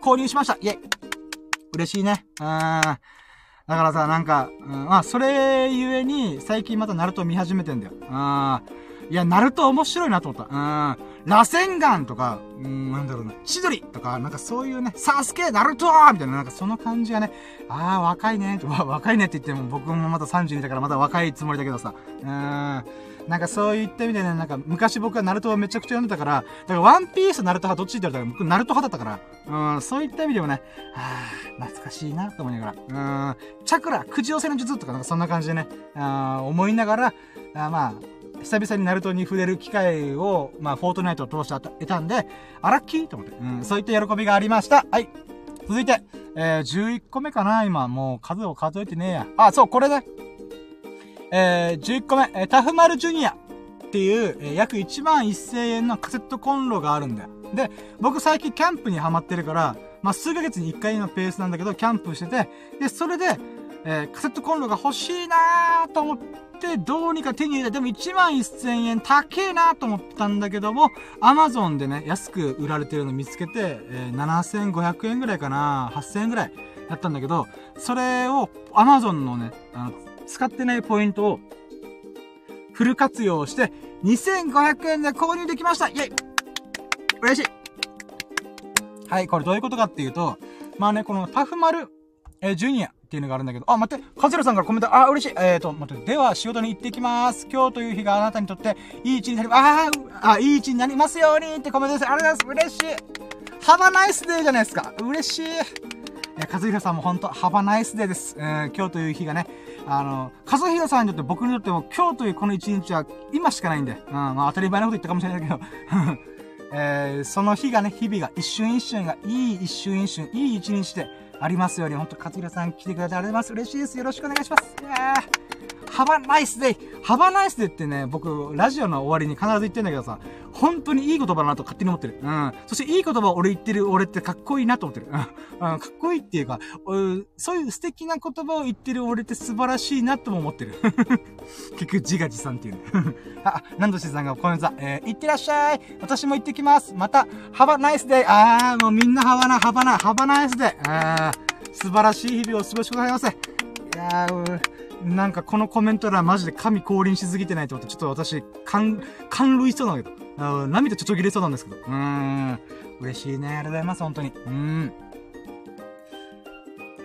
購入しましたイェイ嬉しいね。うん。だからさ、なんか、うん、まあそれゆえに、最近またナルト見始めてんだよ。うん。いや、ナルト面白いなと思った。うん。螺旋岩とか、うん、なんだろうな、千鳥とか、なんかそういうね、サスケ、ナルトみたいな、なんかその感じがね、ああ、若いね、若いねって言っても僕もまだ32だからまだ若いつもりだけどさ、うん。なんかそういった意味でね、なんか昔僕はナルトをめちゃくちゃ読んでたから、だからワンピースナルト派どっちって言われたら僕ナルト派だったから、うん、そういった意味でもね、はあ、懐かしいなと思いながら、うん、チャクラ、くじ寄せの術とかなんかそんな感じでね、あ思いながら、あまあ、久々にナルトに触れる機会を、まあ、フォートナイトを通して得たんで、あラッキーと思って、うん、そういった喜びがありました。はい。続いて、えー、11個目かな今、もう数を数えてねえや。あ、そう、これね。えー、11個目、えー、タフマルジュニアっていう、えー、約1万1000円のカセットコンロがあるんだよ。で、僕最近キャンプにハマってるから、まあ、数ヶ月に1回のペースなんだけど、キャンプしてて、で、それで、えー、カセットコンロが欲しいなーと思って、どうにか手に入れた。でも1万1000円高えなーと思ったんだけども、アマゾンでね、安く売られてるの見つけて、えー、7500円ぐらいかな、8000円ぐらいやったんだけど、それをアマゾンのね、あの、使ってないポイントを、フル活用して、2500円で購入できましたイェイ嬉しいはい、これどういうことかっていうと、まあね、このタフマル、えジュニアっていうのがあるんだけど、あ、待って、カズラさんからコメント、あ、嬉しい。えーと、待って、では仕事に行ってきます。今日という日があなたにとっていい一日になり、ああ、いい一日になりますようにってコメントです。ありがとうございます。嬉しい。ハバナイスデーじゃないですか。嬉しい。えー、和弘さんも本当ハバナイスデーです。えー、今日という日がね、あの、和弘さんにとって僕にとっても今日というこの一日は今しかないんで、うん、まあ当たり前のこと言ったかもしれないけど、えー、その日がね、日々が一瞬一瞬がいい一瞬一瞬、いい一日で、ありますように、ほんと、勝弘さん来てくれてありがとうございます。嬉しいです。よろしくお願いします。ハバナイスデイハバナイスデイってね、僕、ラジオの終わりに必ず言ってんだけどさ、本当にいい言葉だなと勝手に思ってる。うん。そしていい言葉を俺言ってる俺ってかっこいいなと思ってる。うん。かっこいいっていうか、うそういう素敵な言葉を言ってる俺って素晴らしいなとも思ってる。結局自画自賛っていうね。あ、なんとしさんがこんにちは。えー、いってらっしゃい。私も行ってきます。また、ハバナイスデイ。あー、もうみんなハバナ、ハバナ、ハバナイスデイ。あー、素晴らしい日々を過ごしくださいませ。いやー、なんかこのコメント欄マジで神降臨しすぎてないと思って、ちょっと私、感、感涙しそうなんだけど、涙ちょちょぎれそうなんですけど。うーん。嬉しいね。ありがとうございます、本当に。うん。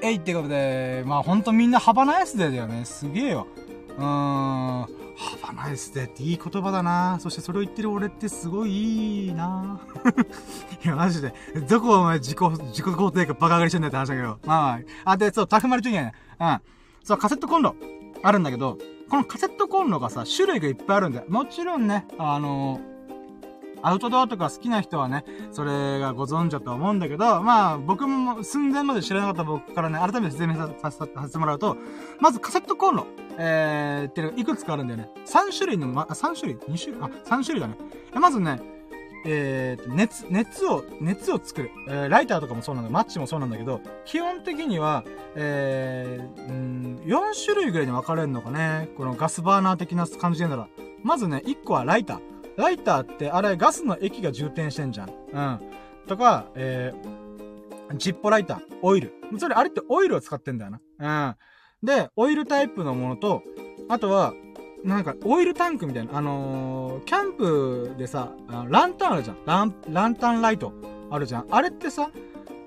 えいってことで、まあほんとみんなハバナイスデーだよね。すげえよ。うーん。ハバナイスデーっていい言葉だなそしてそれを言ってる俺ってすごいいいな いや、マジで。どこお前自己、自己肯定感バカ上がりしてんだよって話だけど。まあまあ。あ、で、そう、タフマルジュニアね。うん。そう、カセットコンロ、あるんだけど、このカセットコンロがさ、種類がいっぱいあるんだよ。もちろんね、あのーアウトドアとか好きな人はね、それがご存知だと思うんだけど、まあ、僕も寸前まで知らなかった僕からね、改めて説明させてもらうと、まずカセットコンロ、えー、っていうのがいくつかあるんだよね。3種類の、ま、3種類 ?2 種類？あ、3種類だね。まずね、えー、熱、熱を、熱を作る。えー、ライターとかもそうなんだ、マッチもそうなんだけど、基本的には、えー、うん、4種類ぐらいに分かれるのかね。このガスバーナー的な感じで言うんだら。まずね、1個はライター。ライターって、あれ、ガスの液が充填してんじゃん。うん。とか、えー、ジッポライター、オイル。それ、あれってオイルを使ってんだよな。うん。で、オイルタイプのものと、あとは、なんか、オイルタンクみたいな、あのー、キャンプでさ、ランタンあるじゃん。ラン、ランタンライトあるじゃん。あれってさ、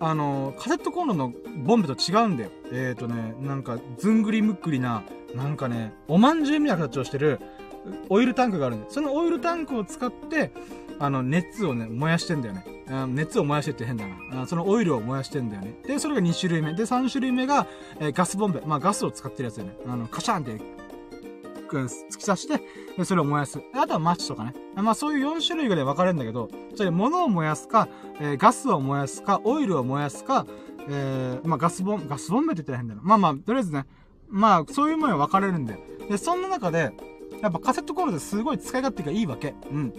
あのー、カセットコンロのボンベと違うんだよ。えーとね、なんか、ずんぐりむっくりな、なんかね、おまんじゅうみたいな形をしてる、オイルタンクがあるんだよ。そのオイルタンクを使って、あの、熱をね、燃やしてんだよね。熱を燃やしてって変だな。そのオイルを燃やしてんだよね。で、それが2種類目。で、3種類目が、えー、ガスボンベ。まあ、ガスを使ってるやつだよね。あの、カシャンって突き刺して、それを燃やす。あとはマッチとかね。まあそういう4種類ぐらい分かれるんだけど、それ物を燃やすか、えー、ガスを燃やすか、オイルを燃やすか、えー、まあガスボン、ガスボンベって言ったら変だな。まあまあ、とりあえずね、まあそういうものに分かれるんだよ。で、そんな中で、やっぱカセットコンロですごい使い勝手がいいわけ。うん。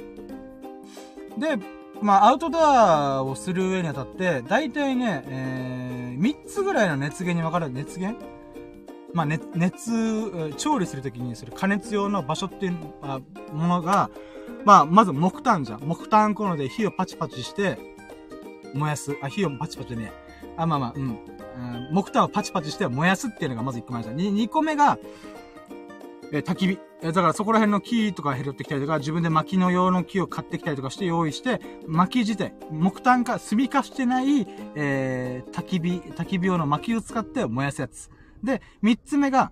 で、まあ、アウトドアをする上にあたって、大体ね、えー、3つぐらいの熱源に分かれる。熱源まあ、熱、熱、調理するときにする加熱用の場所っていうあものが、まあ、まず木炭じゃん。木炭コンロで火をパチパチして、燃やす。あ、火をパチパチね。あ、まあまあ、うん。うん、木炭をパチパチして燃やすっていうのがまず1個目じゃん。2個目が、え焚き火。えだからそこら辺の木とか拾ってきたりとか、自分で薪の用の木を買ってきたりとかして用意して、薪自体、木炭か、炭化してない、えー、焚き火、焚き火用の薪を使って燃やすやつ。で、三つ目が、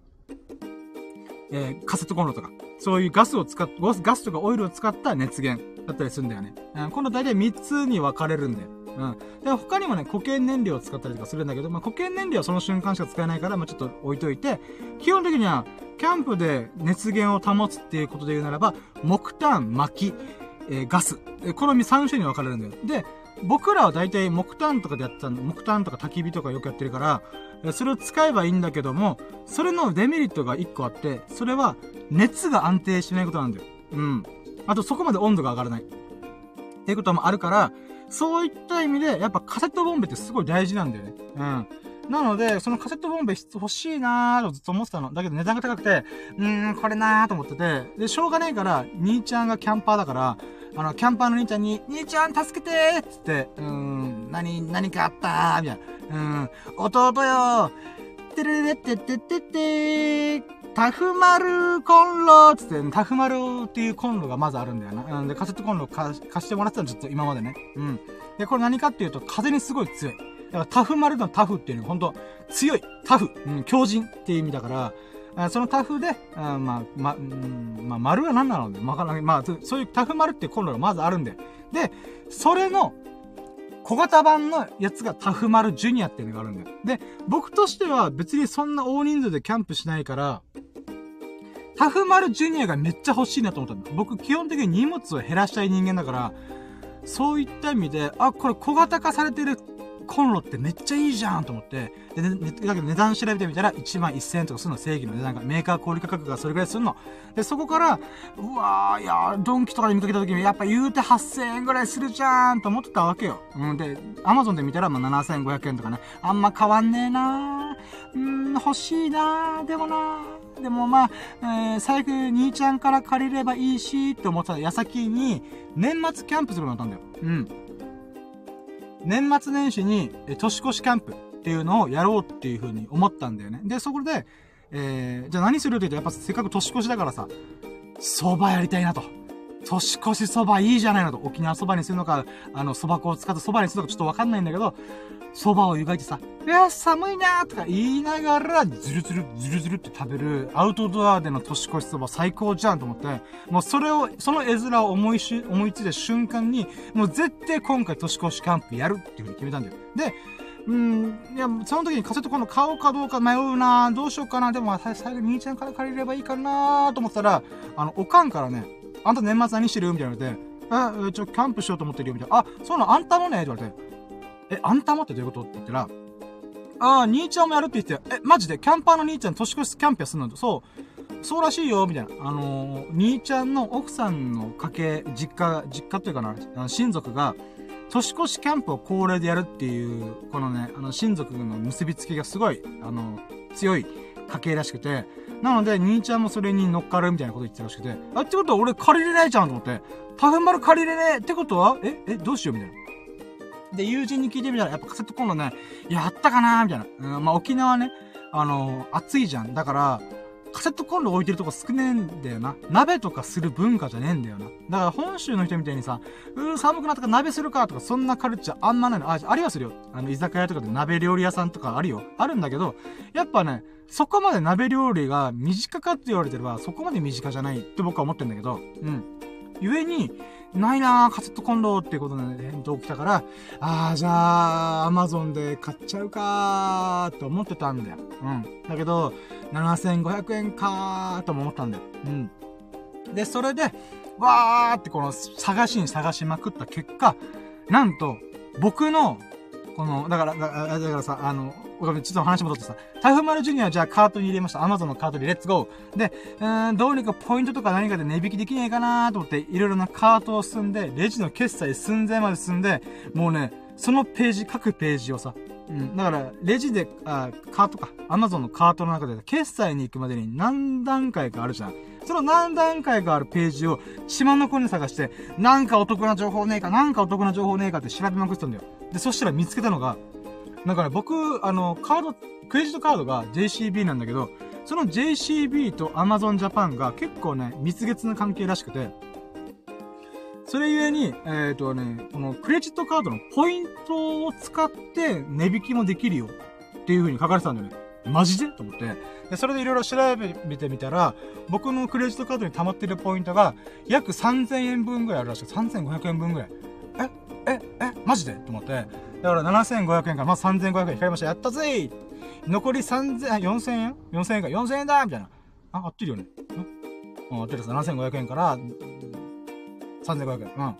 えー、カセットコンロとか、そういうガスを使っ、ガスとかオイルを使った熱源だったりするんだよね。うん、この大体三つに分かれるんだよ。うん。で、他にもね、固形燃料を使ったりとかするんだけど、まあ、固形燃料はその瞬間しか使えないから、まあ、ちょっと置いといて、基本的には、キャンプで熱源を保つっていうことで言うならば、木炭、薪、えー、ガス。この3種に分かれるんだよ。で、僕らは大体木炭とかでやってたんだ。木炭とか焚き火とかよくやってるから、それを使えばいいんだけども、それのデメリットが1個あって、それは熱が安定しないことなんだよ。うん。あとそこまで温度が上がらない。っていうこともあるから、そういった意味で、やっぱカセットボンベってすごい大事なんだよね。うん。なので、そのカセットボンベ欲しいなーとずっと思ってたの。だけど値段が高くて、うーん、これなーと思ってて、で、しょうがないから、兄ちゃんがキャンパーだから、あの、キャンパーの兄ちゃんに、兄ちゃん助けてーつって、うーん、何、何かあったーみたいな。うーん、弟よてれれってってってってータフマルコンロつって、タフマルっていうコンロがまずあるんだよな。うん、で、カセットコンロ貸してもらってたの、ずっと今までね。うん。で、これ何かっていうと、風にすごい強い。だからタフマルのタフっていうのがほんと強い。タフ。うん、強靭っていう意味だから、あそのタフで、あまあ、ま、うん、まあ、丸は何なので、わかない。まあ、そういうタフ丸ってコンロがまずあるんで。で、それの、小型版のやつがタフマルジュニアっていうのがあるんだよ。で、僕としては別にそんな大人数でキャンプしないから、タフマルジュニアがめっちゃ欲しいなと思ったんだ。僕基本的に荷物を減らしたい人間だから、そういった意味で、あ、これ小型化されてるコンロってめっちゃいいじゃんと思って、で、ね、だけど値段調べてみたら1万1000円とかするの正義の値段が、メーカー小売価格がそれぐらいするの。で、そこから、うわー、いやドンキとかで見かけた時に、やっぱ言うて8000円ぐらいするじゃんと思ってたわけよ。うん、で、アマゾンで見たら、まあ、7500円とかね、あんま変わんねえなー。うん、欲しいなー。でもなー。でもまあ、えー、最悪兄ちゃんから借りればいいし、って思ってた矢先に、年末キャンプするのだったんだよ。うん。年末年始に、え、年越しキャンプっていうのをやろうっていうふうに思ったんだよね。で、そこで、えー、じゃあ何するって言うと、やっぱせっかく年越しだからさ、蕎麦やりたいなと。年越し蕎麦いいじゃないのと。沖縄蕎麦にするのか、あの、蕎麦粉を使った蕎麦にするのかちょっとわかんないんだけど、蕎麦を湯がいてさ、いや、寒いなーとか言いながら、ズルズル、ズルズルって食べる、アウトドアでの年越し蕎麦最高じゃんと思って、もうそれを、その絵面を思いし、思いついた瞬間に、もう絶対今回年越しキャンプやるっていう風に決めたんだよ。で、うん、いや、その時にカセットコンロ買おうかどうか迷うなどうしようかなでも、最後に兄ちゃんから借りればいいかなと思ったら、あの、おかんからね、あんた年末何してる？みたいなので、え、ちょ、キャンプしようと思ってるよ、みたいな。あ、そうなの、あんたもね？って言われて。え、あんたもってどういうことって言ったら、ああ、兄ちゃんもやるって言って、え、マジで？キャンパーの兄ちゃん年越しキャンプやすんの？そう、そうらしいよ、みたいな。あのー、兄ちゃんの奥さんの家系、実家、実家というかな、親族が、年越しキャンプを恒例でやるっていう、このね、あの、親族の結びつきがすごい、あの、強い家系らしくて、なので、兄ちゃんもそれに乗っかるみたいなこと言ってたらしくて、あ、ってことは俺借りれないじゃんと思って、タフマル借りれねえってことはえ、え、どうしようみたいな。で、友人に聞いてみたら、やっぱカセットコンロね、やったかなみたいな。うん、まあ、沖縄ね、あのー、暑いじゃん。だから、カセットコンロ置いてるとこ少ねえんだよな。鍋とかする文化じゃねえんだよな。だから本州の人みたいにさ、うー、寒くなったから鍋するかとか、そんなカルチャーあんまないの。あ、ありはするよ。あの、居酒屋とかで鍋料理屋さんとかあるよ。あるんだけど、やっぱね、そこまで鍋料理が身近かって言われてれば、そこまで身近じゃないって僕は思ってんだけど、うん。故に、ないなー、カセットコンロっていうことで返答来たから、ああ、じゃあ、アマゾンで買っちゃうかーって思ってたんだよ。うん。だけど、7500円かーとも思ったんだよ。うん。で、それで、わーってこの探しに探しまくった結果、なんと、僕の、この、だから、だからさ、あの、ごめん、ちょっと話戻ってさ、台風丸ジュニアじゃあカートに入れました。アマゾンのカートにレッツゴー。で、うん、どうにかポイントとか何かで値引きできないかなと思って、いろいろなカートを進んで、レジの決済寸前まで進んで、もうね、そのページ、各ページをさ、うん。だから、レジで、あ、カートか。アマゾンのカートの中で、決済に行くまでに何段階かあるじゃん。その何段階かあるページを、島の子に探して、なんかお得な情報ねえか、なんかお得な情報ねえかって調べまくってたんだよ。で、そしたら見つけたのが、なんかね、僕、あの、カード、クレジットカードが JCB なんだけど、その JCB と Amazon Japan が結構ね、蜜月な関係らしくて、それゆえに、えっ、ー、とね、このクレジットカードのポイントを使って値引きもできるよっていう風に書かれてたんだよね。マジで？と思って。で、それでいろいろ調べてみたら、僕のクレジットカードに溜まってるポイントが、約3000円分ぐらいあるらしい。3500円分ぐらい。え？え？え？マジで？と思って。だから7500円からまず3500円引かれました。やったぜ残り3000、4000円 ?4000 円か、4000円だみたいな。あ、合ってるよね。うん、合ってるさ。7500円から、円。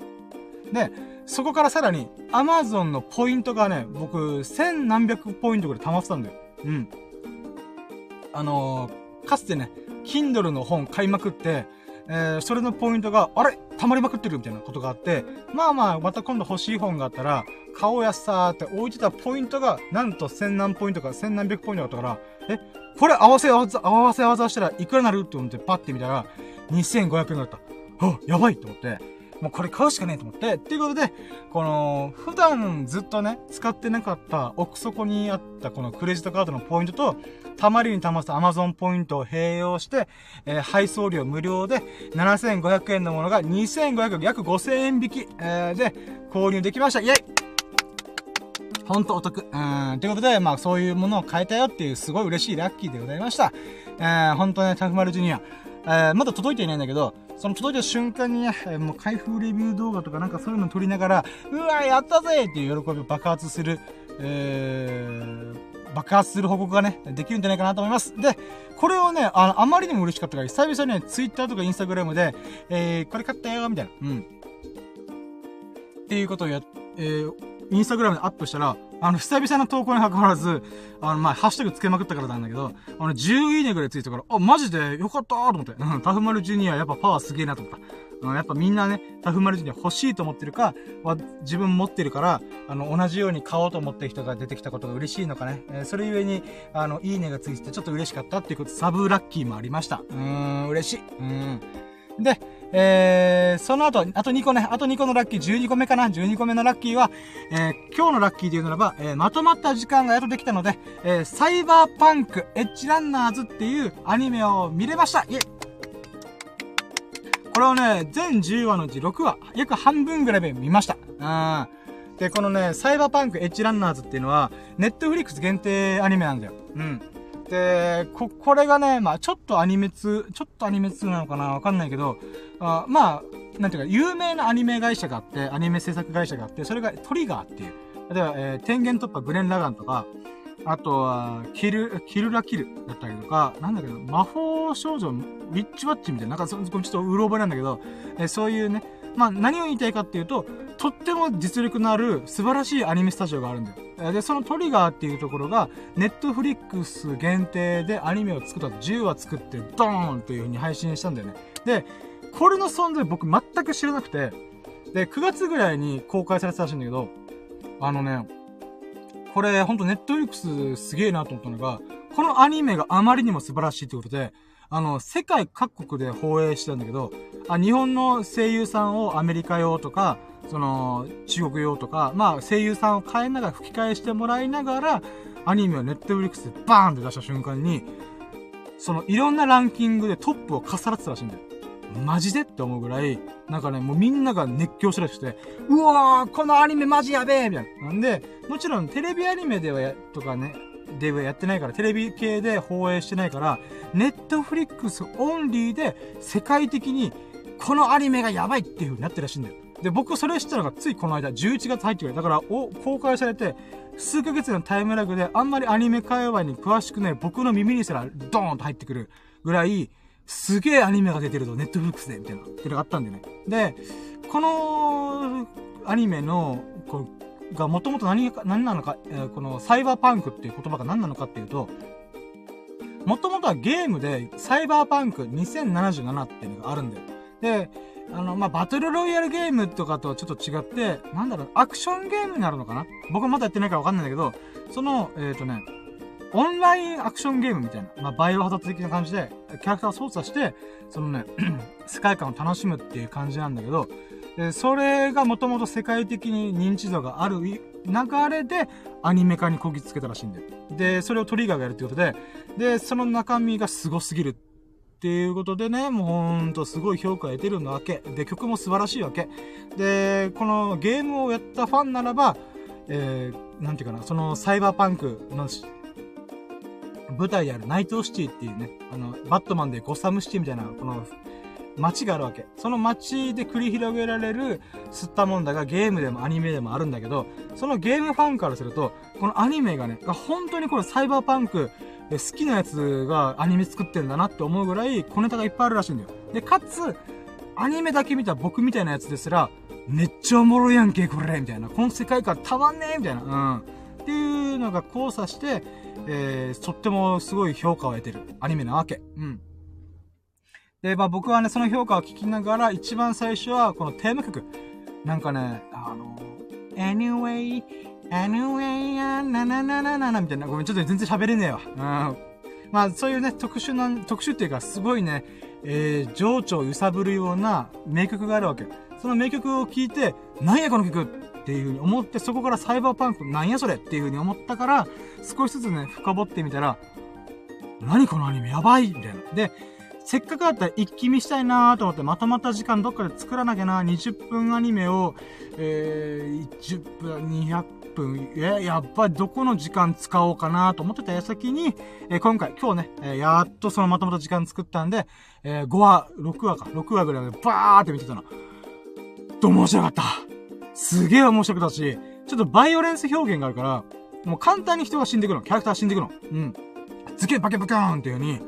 うん。で、そこからさらに、アマゾンのポイントがね、僕、千何百ポイントぐらい溜まってたんだよ。うん。あのー、かつてね、Kindle の本買いまくって、えー、それのポイントが、あれ？溜まりまくってるみたいなことがあって、まあまあ、また今度欲しい本があったら、買おうやさーって置いてたポイントが、なんと千何ポイントか千何百ポイントだったから、え、これ合わせ合わせ、合わせ合わせしたらいくらなる？って思ってパッて見たら、2500円だった。あ、やばいと思って、もうこれ買うしかねえと思って、っていうことで、この、普段ずっとね、使ってなかった奥底にあったこのクレジットカードのポイントと、たまりにたまった Amazon ポイントを併用して、えー、配送料無料で、7500円のものが2500、約5000円引き、えー、で、購入できました。イェイほんとお得。うん。ということで、まあそういうものを変えたよっていうすごい嬉しいラッキーでございました。えー、ほんとね、タフマルジュニア。えー、まだ届いていないんだけど、その届いた瞬間にね、もう開封レビュー動画とかなんかそういうの撮りながら、うわやったぜっていう喜びを爆発する、えー、爆発する報告がね、できるんじゃないかなと思います。で、これをね、あの、あまりにも嬉しかったから、久々にね、ツイッターとかインスタグラムで、えー、これ買ったよ、みたいな。うん。っていうことをや、えー、インスタグラムでアップしたら、あの、久々の投稿に関わらず、あの、まあ、ハッシュタグつけまくったからなんだけど、あの、10いいねぐらいついたから、あ、マジでよかったーと思って。うん、タフマルジュニアやっぱパワーすげえなと思った。うん、やっぱみんなね、タフマルジュニア欲しいと思ってるか、は自分持ってるから、あの、同じように買おうと思ってる人が出てきたことが嬉しいのかね。えー、それゆえに、あの、いいねがついててちょっと嬉しかったっていうこと、サブラッキーもありました。うーん、嬉しい。うん。で、えー、その後、あと2個ね、あと2個のラッキー、12個目かな ?12 個目のラッキーは、えー、今日のラッキーで言うならば、えー、まとまった時間がやっとできたので、えー、サイバーパンクエッジランナーズっていうアニメを見れましたイェこれをね、全10話のうち6話、約半分ぐらいで見ました。うん。で、このね、サイバーパンクエッジランナーズっていうのは、ネットフリックス限定アニメなんだよ。うん。で、こ、これがね、まあちょっとアニメ通、ちょっとアニメ通なのかなわかんないけど、あまあ、なんていうか、有名なアニメ会社があって、アニメ制作会社があって、それがトリガーっていう。例えば、えー、天元突破グレン・ラガンとか、あとは、キル、キルラキルだったりとか、なんだけど、魔法少女、ウィッチワッチみたいな、なんかそ、ちょっとうろ覚えなんだけど、えー、そういうね、まあ何を言いたいかっていうと、とっても実力のある素晴らしいアニメスタジオがあるんだよ。で、そのトリガーっていうところが、ネットフリックス限定でアニメを作った10話作って、ドーンという風に配信したんだよね。で、これの存在僕全く知らなくて、で、9月ぐらいに公開されてたらしいんだけど、あのね、これほんとネットフリックスすげえなと思ったのが、このアニメがあまりにも素晴らしいってことで、あの、世界各国で放映してたんだけど、あ、日本の声優さんをアメリカ用とか、その、中国用とか、まあ、声優さんを変えながら吹き替えしてもらいながら、アニメをネットフリックスでバーンって出した瞬間に、その、いろんなランキングでトップをかさらってたらしいんだよ。マジでって思うぐらい、なんかね、もうみんなが熱狂したらしくて、うわーこのアニメマジやべえみたいな。なんで、もちろんテレビアニメではや、とかね、ではやってないから、テレビ系で放映してないから、ネットフリックスオンリーで世界的にこのアニメがやばいっていう風になってるらしいんだよ。で、僕それ知ったのがついこの間、11月入ってくる。だから、お、公開されて、数ヶ月のタイムラグで、あんまりアニメ界隈に詳しくない僕の耳にすら、ドーンと入ってくるぐらい、すげえアニメが出てると、ネットフリックスで、みたいな、っていうのがあったんでね。で、この、アニメの、こがもともと何か、何なのか、えー、このサイバーパンクっていう言葉が何なのかっていうと、もともとはゲームでサイバーパンク2077っていうのがあるんだよ。で、あの、まあ、バトルロイヤルゲームとかとはちょっと違って、なんだろう、アクションゲームになるのかな？僕はまだやってないからわかんないんだけど、その、えっ、ー、とね、オンラインアクションゲームみたいな、まあ、バイオハザード的な感じで、キャラクターを操作して、そのね、世界観を楽しむっていう感じなんだけど、で、それがもともと世界的に認知度がある流れで、アニメ化にこぎつけたらしいんだよ。で、それをトリガーがやるってことで、で、その中身が凄すぎるっっていうことでね、もうほんとすごい評価を得てるわけ。で、曲も素晴らしいわけ。で、このゲームをやったファンならば、えー、なんていうかな、そのサイバーパンクの舞台であるナイトシティっていうね、あの、バットマンでゴサムシティみたいな、この街があるわけ。その街で繰り広げられる吸ったもんだがゲームでもアニメでもあるんだけど、そのゲームファンからすると、このアニメがね、本当にこれサイバーパンク、好きなやつがアニメ作ってんだなって思うぐらい小ネタがいっぱいあるらしいんだよ。で、かつ、アニメだけ見た僕みたいなやつですら、めっちゃおもろいやんけ、これみたいな。この世界観たまんねえみたいな。うん。っていうのが交差して、えー、とってもすごい評価を得てるアニメなわけ。うん。で、まあ僕はね、その評価を聞きながら、一番最初は、このテーマ曲。なんかね、あの、anyway, anyway, ななななななみたいな。ごめん、ちょっと全然喋れねえわ。うん。まあそういうね、特殊な、特殊っていうか、すごいね、えー、情緒を揺さぶるような名曲があるわけ。その名曲を聴いて、なんやこの曲っていう風に思って、そこからサイバーパンクなんやそれっていう風に思ったから、少しずつね、深掘ってみたら、何このアニメやばいみたいな。で、せっかくだったら一気見したいなーと思って、まとまった時間どっかで作らなきゃな、20分アニメを、えー、10分、200分、え、やっぱりどこの時間使おうかなと思ってた矢先に、えー、今回、今日ね、えー、やっとそのまとまった時間作ったんで、えー、5話、6話か、6話ぐらいでバーって見てたの。と面白かった。すげえ面白かったし、ちょっとバイオレンス表現があるから、もう簡単に人が死んでくの。キャラクター死んでいくの。うん。ズケバケバカーンっていう風に、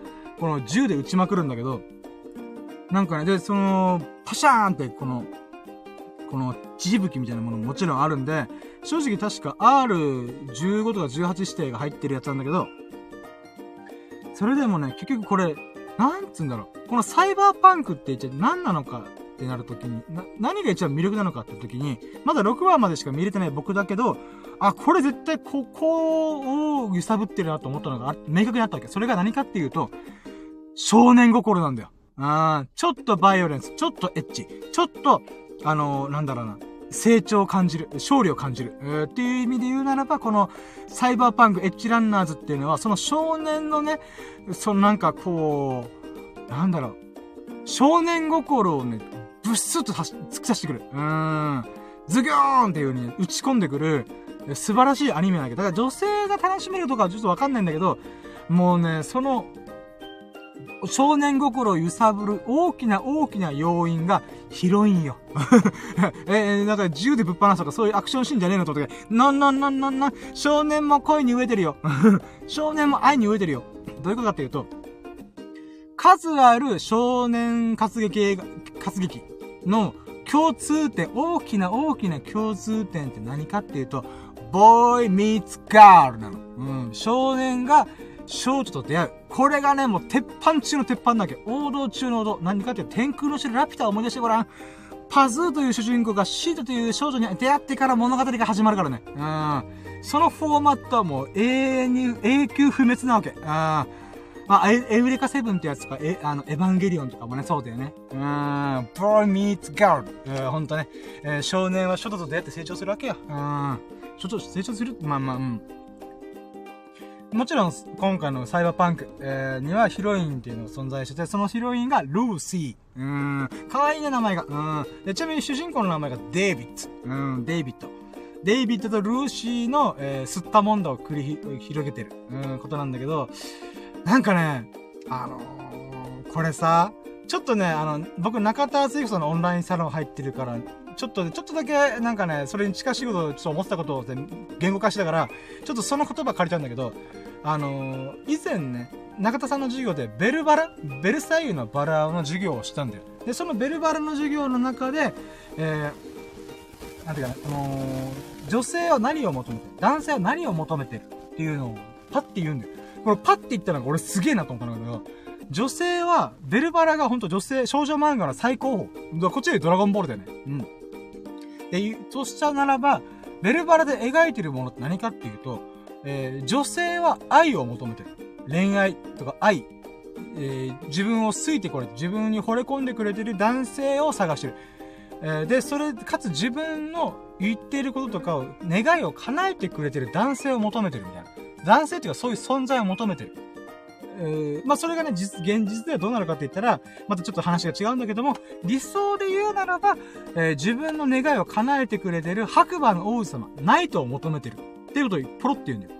この銃で撃ちまくるんだけど、なんかね、で、その、パシャーンって、この、この、地吹きみたいなものももちろんあるんで、正直確か R15 とか18指定が入ってるやつなんだけど、それでもね、結局これ、なんつうんだろう。このサイバーパンクって一体何なのかってなるときに、な、何が一番魅力なのかって時に、まだ6話までしか見れてない僕だけど、あ、これ絶対ここを揺さぶってるなと思ったのが明確にあったわけ。それが何かっていうと、少年心なんだよ。あちょっとバイオレンス、ちょっとエッチ、ちょっと、あのー、なんだろうな、成長を感じる、勝利を感じる、えー、っていう意味で言うならば、このサイバーパンクエッジランナーズっていうのは、その少年のね、そのなんかこう、なんだろう、少年心をね、ブッスッと突き刺してくる。うーん。ズギョーンっていう風に打ち込んでくる、素晴らしいアニメなんだけど、だから女性が楽しめるとかはちょっとわかんないんだけど、もうね、その、少年心を揺さぶる大きな大きな要因がヒロインよ。えー、なんか銃でぶっ放すとかそういうアクションシーンじゃねえのとか、なんなんなんなんなん、少年も恋に飢えてるよ。少年も愛に飢えてるよ。どういうことかっていうと、数ある少年活劇映画、活劇の共通点、大きな大きな共通点って何かっていうと、ボーイミーツガールなの。うん。少年が少女と出会う。これがね、もう鉄板中の鉄板だけ。王道中の王道。何かっていう、天空の城ラピュタを思い出してごらん。パズーという主人公がシートという少女に出会ってから物語が始まるからね。うん。そのフォーマットはもう永遠に永久不滅なわけ。うん。まあ、エウレカセブンってやつとか、え、あの、エヴァンゲリオンとかもね、そうだよね。うん、boy meets girl。えー、ほんとね。えー、少年は書道と出会って成長するわけよ。うん。書道、成長する？まあまあ、うん。もちろん、今回のサイバーパンク、えー、にはヒロインっていうのが存在してて、そのヒロインがルーシー。うん。可愛いね、名前が。うん。で、ちなみに主人公の名前がデイビッド。うん、デイビッド。デイビッドとルーシーの、えー、吸ったもんだを繰り広げてる、うん、ことなんだけど、なんかね、あのー、これさ、ちょっとね、あの、僕、中田敦彦さんのオンラインサロン入ってるから、ちょっとね、ちょっとだけ、なんかね、それに近しいことをちょっと思ってたことを言語化しながら、ちょっとその言葉借りたんだけど、あのー、以前ね、中田さんの授業で、ベルバラベルサイユのバラの授業をしたんだよ。で、そのベルバラの授業の中で、えー、なんていうかな、あのー、女性は何を求めて男性は何を求めてるっていうのを、パッて言うんだよ。これパッて言ったのが俺すげえなと思ったんだけど、女性は、ベルバラがほんと女性、少女漫画の最高峰。こっちでドラゴンボールだよね。うん。で、としたならば、ベルバラで描いてるものって何かっていうと、えー、女性は愛を求めてる。恋愛とか愛。えー、自分を好いてこれ、自分に惚れ込んでくれてる男性を探してる。えー、で、それ、かつ自分の言っていることとかを、願いを叶えてくれてる男性を求めてるみたいな。男性っていうかそういう存在を求めてる。え、まあ、それがね、実、現実ではどうなるかって言ったら、またちょっと話が違うんだけども、理想で言うならば、えー、自分の願いを叶えてくれてる白馬の王子様、ナイトを求めてる。っていうことをポロって言うんだよ。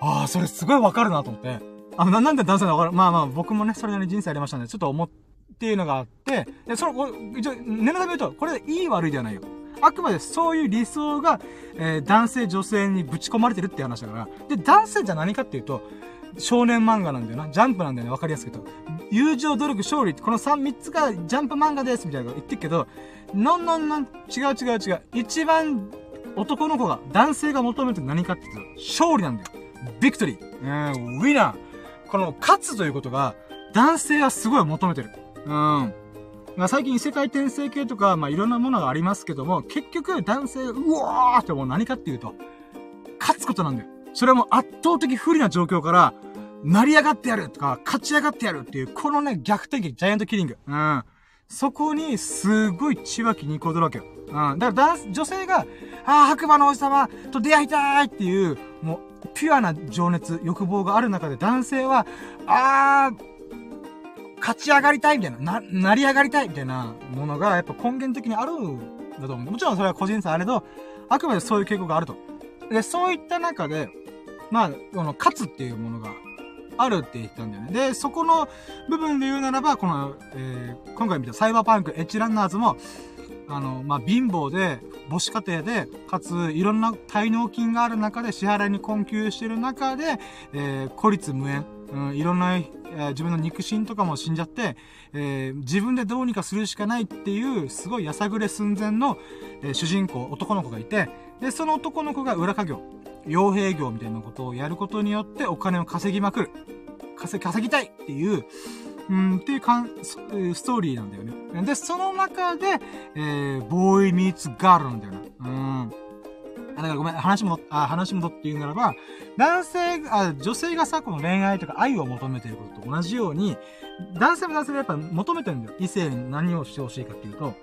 ああ、それすごいわかるなと思って。あの、な、んで男性がわかるまあまあ、僕もね、それなりに人生ありましたんで、ちょっと思っていうのがあって、で、その、一応、念のため言うと、これでいい悪いではないよ。あくまでそういう理想が、えー、男性女性にぶち込まれてるって話だから。で、男性じゃ何かっていうと、少年漫画なんだよな。ジャンプなんだよね。わかりやすく言うと。友情、努力、勝利って、この3、3つがジャンプ漫画ですみたいなこと言ってるけど、のんのんのん、違う違う違う。一番男の子が、男性が求めて何かっていうと、勝利なんだよ。ビクトリー。うん、ウィナー。この、勝つということが、男性はすごい求めてる。うん。まあ、最近異世界転生系とか、まあ、いろんなものがありますけども、結局男性、うわーってもう何かっていうと、勝つことなんだよ。それはもう圧倒的不利な状況から、成り上がってやるとか、勝ち上がってやるっていう、このね、逆転劇、ジャイアントキリング。うん。そこに、すごい血湧きにこどるわけよ。うん。だから男、女性が、ああ、白馬の王子様と出会いたいっていう、もう、ピュアな情熱、欲望がある中で男性は、ああ、勝ち上がりたいみたいな、な、成り上がりたいみたいなものが、やっぱ根源的にあるんだと思う。もちろんそれは個人差あれど、あくまでそういう傾向があると。で、そういった中で、まあ、この、勝つっていうものがあるって言ったんだよね。で、そこの部分で言うならば、この、えー、今回見たサイバーパンクエッジランナーズも、あの、まあ、貧乏で、母子家庭で、かつ、いろんな滞納金がある中で、支払いに困窮してる中で、えー、孤立無縁、うん、いろんな、えー、自分の肉親とかも死んじゃって、えー、自分でどうにかするしかないっていう、すごいやさぐれ寸前の、えー、主人公、男の子がいて、で、その男の子が裏稼業、傭兵業みたいなことをやることによってお金を稼ぎまくる。稼ぎ、稼ぎたいっていう、うん、っていうかん、ストーリーなんだよね。で、その中で、えー、ボーイミーツガールなんだよな。うん。だからごめん、話も、あ、話もとって言うならば、男性あ、女性がさ、この恋愛とか愛を求めてることと同じように、男性も男性でやっぱ求めてるんだよ。異性に何をしてほしいかっていうと、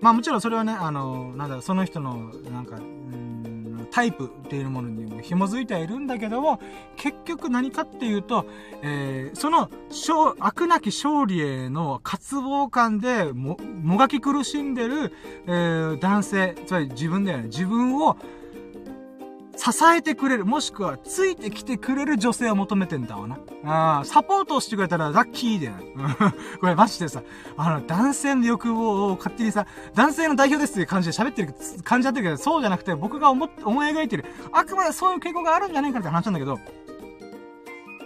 まあもちろんそれはね、あの、なんだろ、その人の、なんか、タイプっていうものにも紐づいてはいるんだけども、結局何かっていうと、えー、その、悪なき勝利への渇望感でも、もがき苦しんでる、えー、男性、つまり自分だよね。自分を、支えてくれる、もしくは、ついてきてくれる女性を求めてんだわな。ああ、サポートをしてくれたらラッキーだよ。これマジでさ、あの、男性の欲望を勝手にさ、男性の代表ですっていう感じで喋ってる感じだってるけど、そうじゃなくて、僕が思、思い描いてる、あくまでそういう傾向があるんじゃないかって話なんだけど、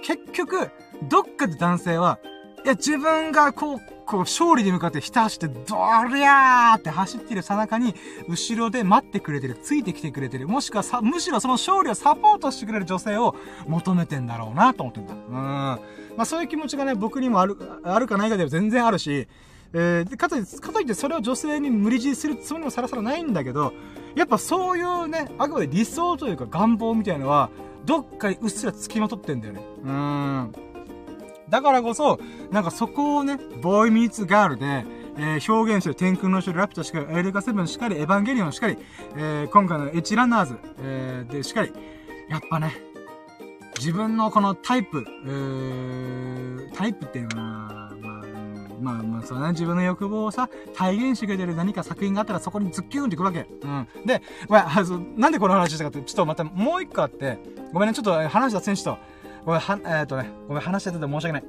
結局、どっかで男性は、いや、自分がこう、こう、勝利に向かってひた走って、ドリャーって走ってるさなかに、後ろで待ってくれてる、ついてきてくれてる、もしくはさ、むしろその勝利をサポートしてくれる女性を求めてんだろうなと思ってんだ。うん。まあそういう気持ちがね、僕にもある、あるかないかでは全然あるし、えー、かといって、かといってそれを女性に無理強いするつもりもさらさらないんだけど、やっぱそういうね、あくまで理想というか願望みたいのは、どっかにうっすら付きまとってんだよね。うーん。だからこそ、なんかそこをね、ボーイミーツガールで、えー、表現してる天空の城ラピュタしかり、エルガセブンしかり、エヴァンゲリオンしかり、えー、今回のエッジランナーズ、えー、でしかり、やっぱね、自分のこのタイプ、えー、タイプっていうのは、まあ、まあまあ、そうね、自分の欲望をさ、体現してくれてる何か作品があったらそこにズッキュンってくるわけ。うん。で、ごめん、なんでこの話したかって、ちょっとまたもう一個あって、ごめんね、ちょっと話した選手と、ごめん、は、えー、っとね、ごめん、話してて申し訳ない。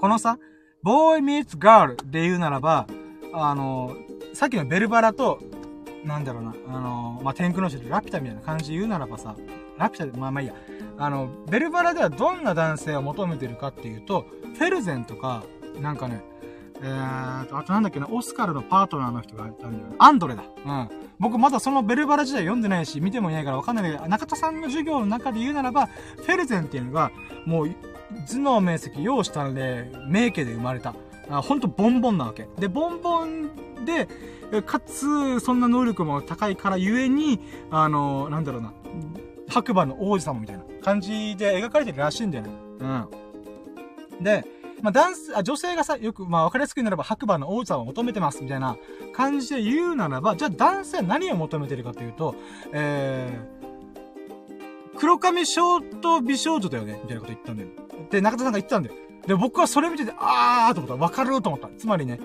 このさ、ボーイミーツガールで言うならば、あの、さっきのベルバラと、なんだろうな、あの、まあ、天空の城でラピュタみたいな感じで言うならばさ、ラピュタで、まあまあいいや。あの、ベルバラではどんな男性を求めてるかっていうと、フェルゼンとか、なんかね、えーと、あとなんだっけな、オスカルのパートナーの人がいたんだよね。アンドレだ。うん。僕まだそのベルバラ時代読んでないし、見てもいないからわかんないけど、中田さんの授業の中で言うならば、フェルゼンっていうのが、もう、頭脳面積、容したんで、名家で生まれた。あほんとボンボンなわけ。で、ボンボンで、かつ、そんな能力も高いからゆえに、あの、なんだろうな、白馬の王子様みたいな感じで描かれてるらしいんだよね。うん。で、まあ、男性、あ、女性がさ、よく、まあ、わかりやすく言うならば、白馬の王子様を求めてます、みたいな感じで言うならば、じゃあ男性は何を求めてるかというと、えー、黒髪ショート美少女だよねみたいなこと言ったんだよ。で、中田さんが言ったんだよ。で、僕はそれ見てて、あーと思った。わかると思った。つまりね、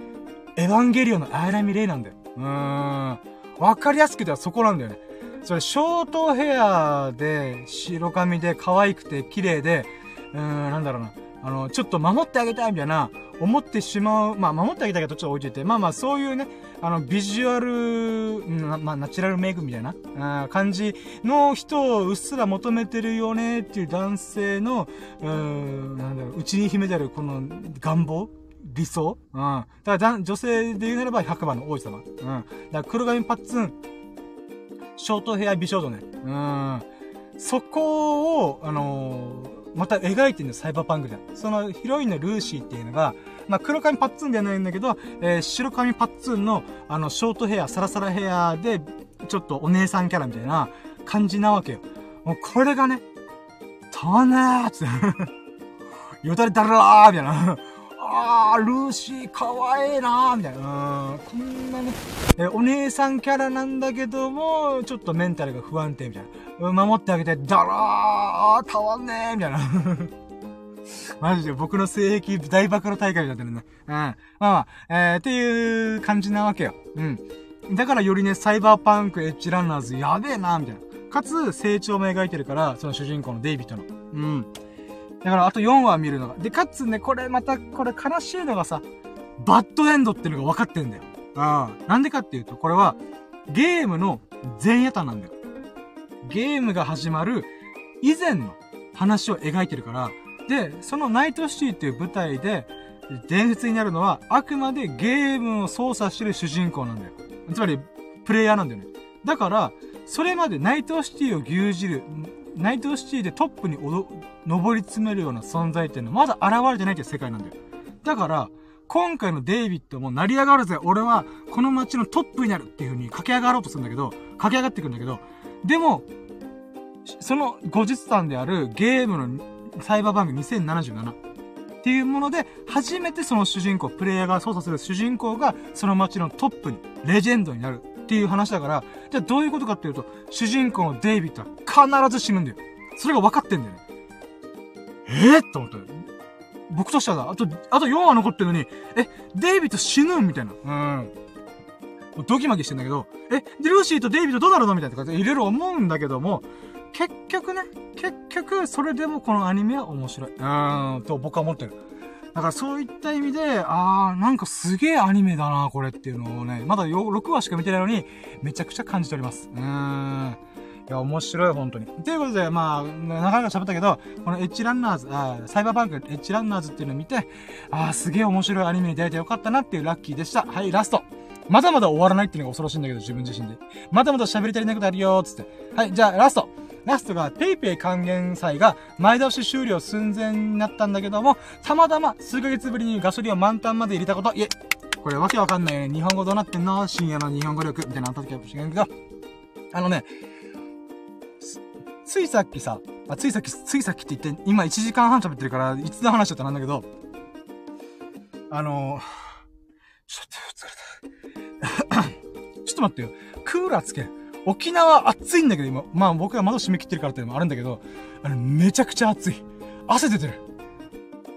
エヴァンゲリオンのアイラミレイなんだよ。うーん。わかりやすくてはそこなんだよね。それ、ショートヘアで、白髪で、可愛くて、綺麗で、うーん、なんだろうな。あの、ちょっと守ってあげたいみたいな、思ってしまう、まあ、守ってあげたいけどちょっと置いといて、まあまあ、そういうね、あの、ビジュアル、まあ、ナチュラルメイクみたいな、あ感じの人をうっすら求めてるよねっていう男性の、うーん、なんだろう、内に秘めてるこの願望理想うん。だから女性で言うならば100番の王子様。うん。だから黒髪パッツン、ショートヘア美少女ね。うん。そこを、あのーまた描いてるんだよ、サイバーパンクで。そのヒロインのルーシーっていうのが、まあ、黒髪パッツンではないんだけど、えー、白髪パッツンの、あの、ショートヘア、サラサラヘアで、ちょっとお姉さんキャラみたいな感じなわけよ。もうこれがね、たねーって、よだれだらーみたいなあー、ルーシーかわいいなーみたいな。こんなね、えお姉さんキャラなんだけども、ちょっとメンタルが不安定みたいな。守ってあげて、だらー、たわんねーみたいな。マジで僕の性癖大暴露大会になってるね。うん。まあまあ、えー、っていう感じなわけよ。うん。だからよりね、サイバーパンクエッジランナーズやべえなみたいな。かつ、成長も描いてるから、その主人公のデイビッドの。うん。だからあと4話見るのが。で、かつね、これまた、これ悲しいのがさ、バッドエンドっていうのが分かってんだよ。ああ。なんでかっていうと、これは、ゲームの前夜譚なんだよ。ゲームが始まる以前の話を描いてるから、で、そのナイトシティっていう舞台で、伝説になるのは、あくまでゲームを操作してる主人公なんだよ。つまり、プレイヤーなんだよね。だから、それまでナイトシティを牛耳る、ナイトシティでトップに登り詰めるような存在っていうのはまだ現れてないっていう世界なんだよ。だから、今回のデイビッドも成り上がるぜ俺はこの街のトップになるっていう風に駆け上がろうとするんだけど、駆け上がっていくんだけど、でも、その後日談であるゲームのサイバーバンク2077っていうもので、初めてその主人公、プレイヤーが操作する主人公がその街のトップに、レジェンドになるっていう話だから、じゃあどういうことかっていうと、主人公のデイビッドは必ず死ぬんだよ。それが分かってんだよね。えー、と思った。僕としてはあと、あと4話残ってるのに、え、デイビッド死ぬみたいな。うん。ドキマキしてんだけど、え、で、ルーシーとデイビッドどうなるのみたいなとかいろいろ思うんだけども、結局ね、結局、それでもこのアニメは面白い。うーん、と僕は思ってる。だからそういった意味で、あー、なんかすげえアニメだな、これっていうのをね、まだ6話しか見てないのに、めちゃくちゃ感じております。うーん。いや、面白い、本当に。ということで、まあ、なかなか喋ったけど、このエッジランナーズ、あサイバーバンクエッジランナーズっていうのを見て、あー、すげえ面白いアニメに出会えてよかったなっていうラッキーでした。はい、ラスト。まだまだ終わらないっていうのが恐ろしいんだけど、自分自身で。まだまだ喋り足りないことあるよー、つって。はい、じゃあ、ラスト。ラストが PayPay 還元祭が前倒し終了寸前になったんだけども、たまたま数ヶ月ぶりにガソリンを満タンまで入れたこと、いえ、これわけわかんないね。日本語どうなってんの？深夜の日本語力みたいなのあった時かもしれんけど、あのね、ついさっきさ、あ、ついさっき、ついさっきって言って、今1時間半喋ってるから、いつの話だったなんだけど、あのー、ちょっと疲れた。ちょっと待ってよ。クーラーつけ。沖縄暑いんだけど、今。まあ僕が窓閉め切ってるからっていうのもあるんだけど、あれめちゃくちゃ暑い。汗出てる。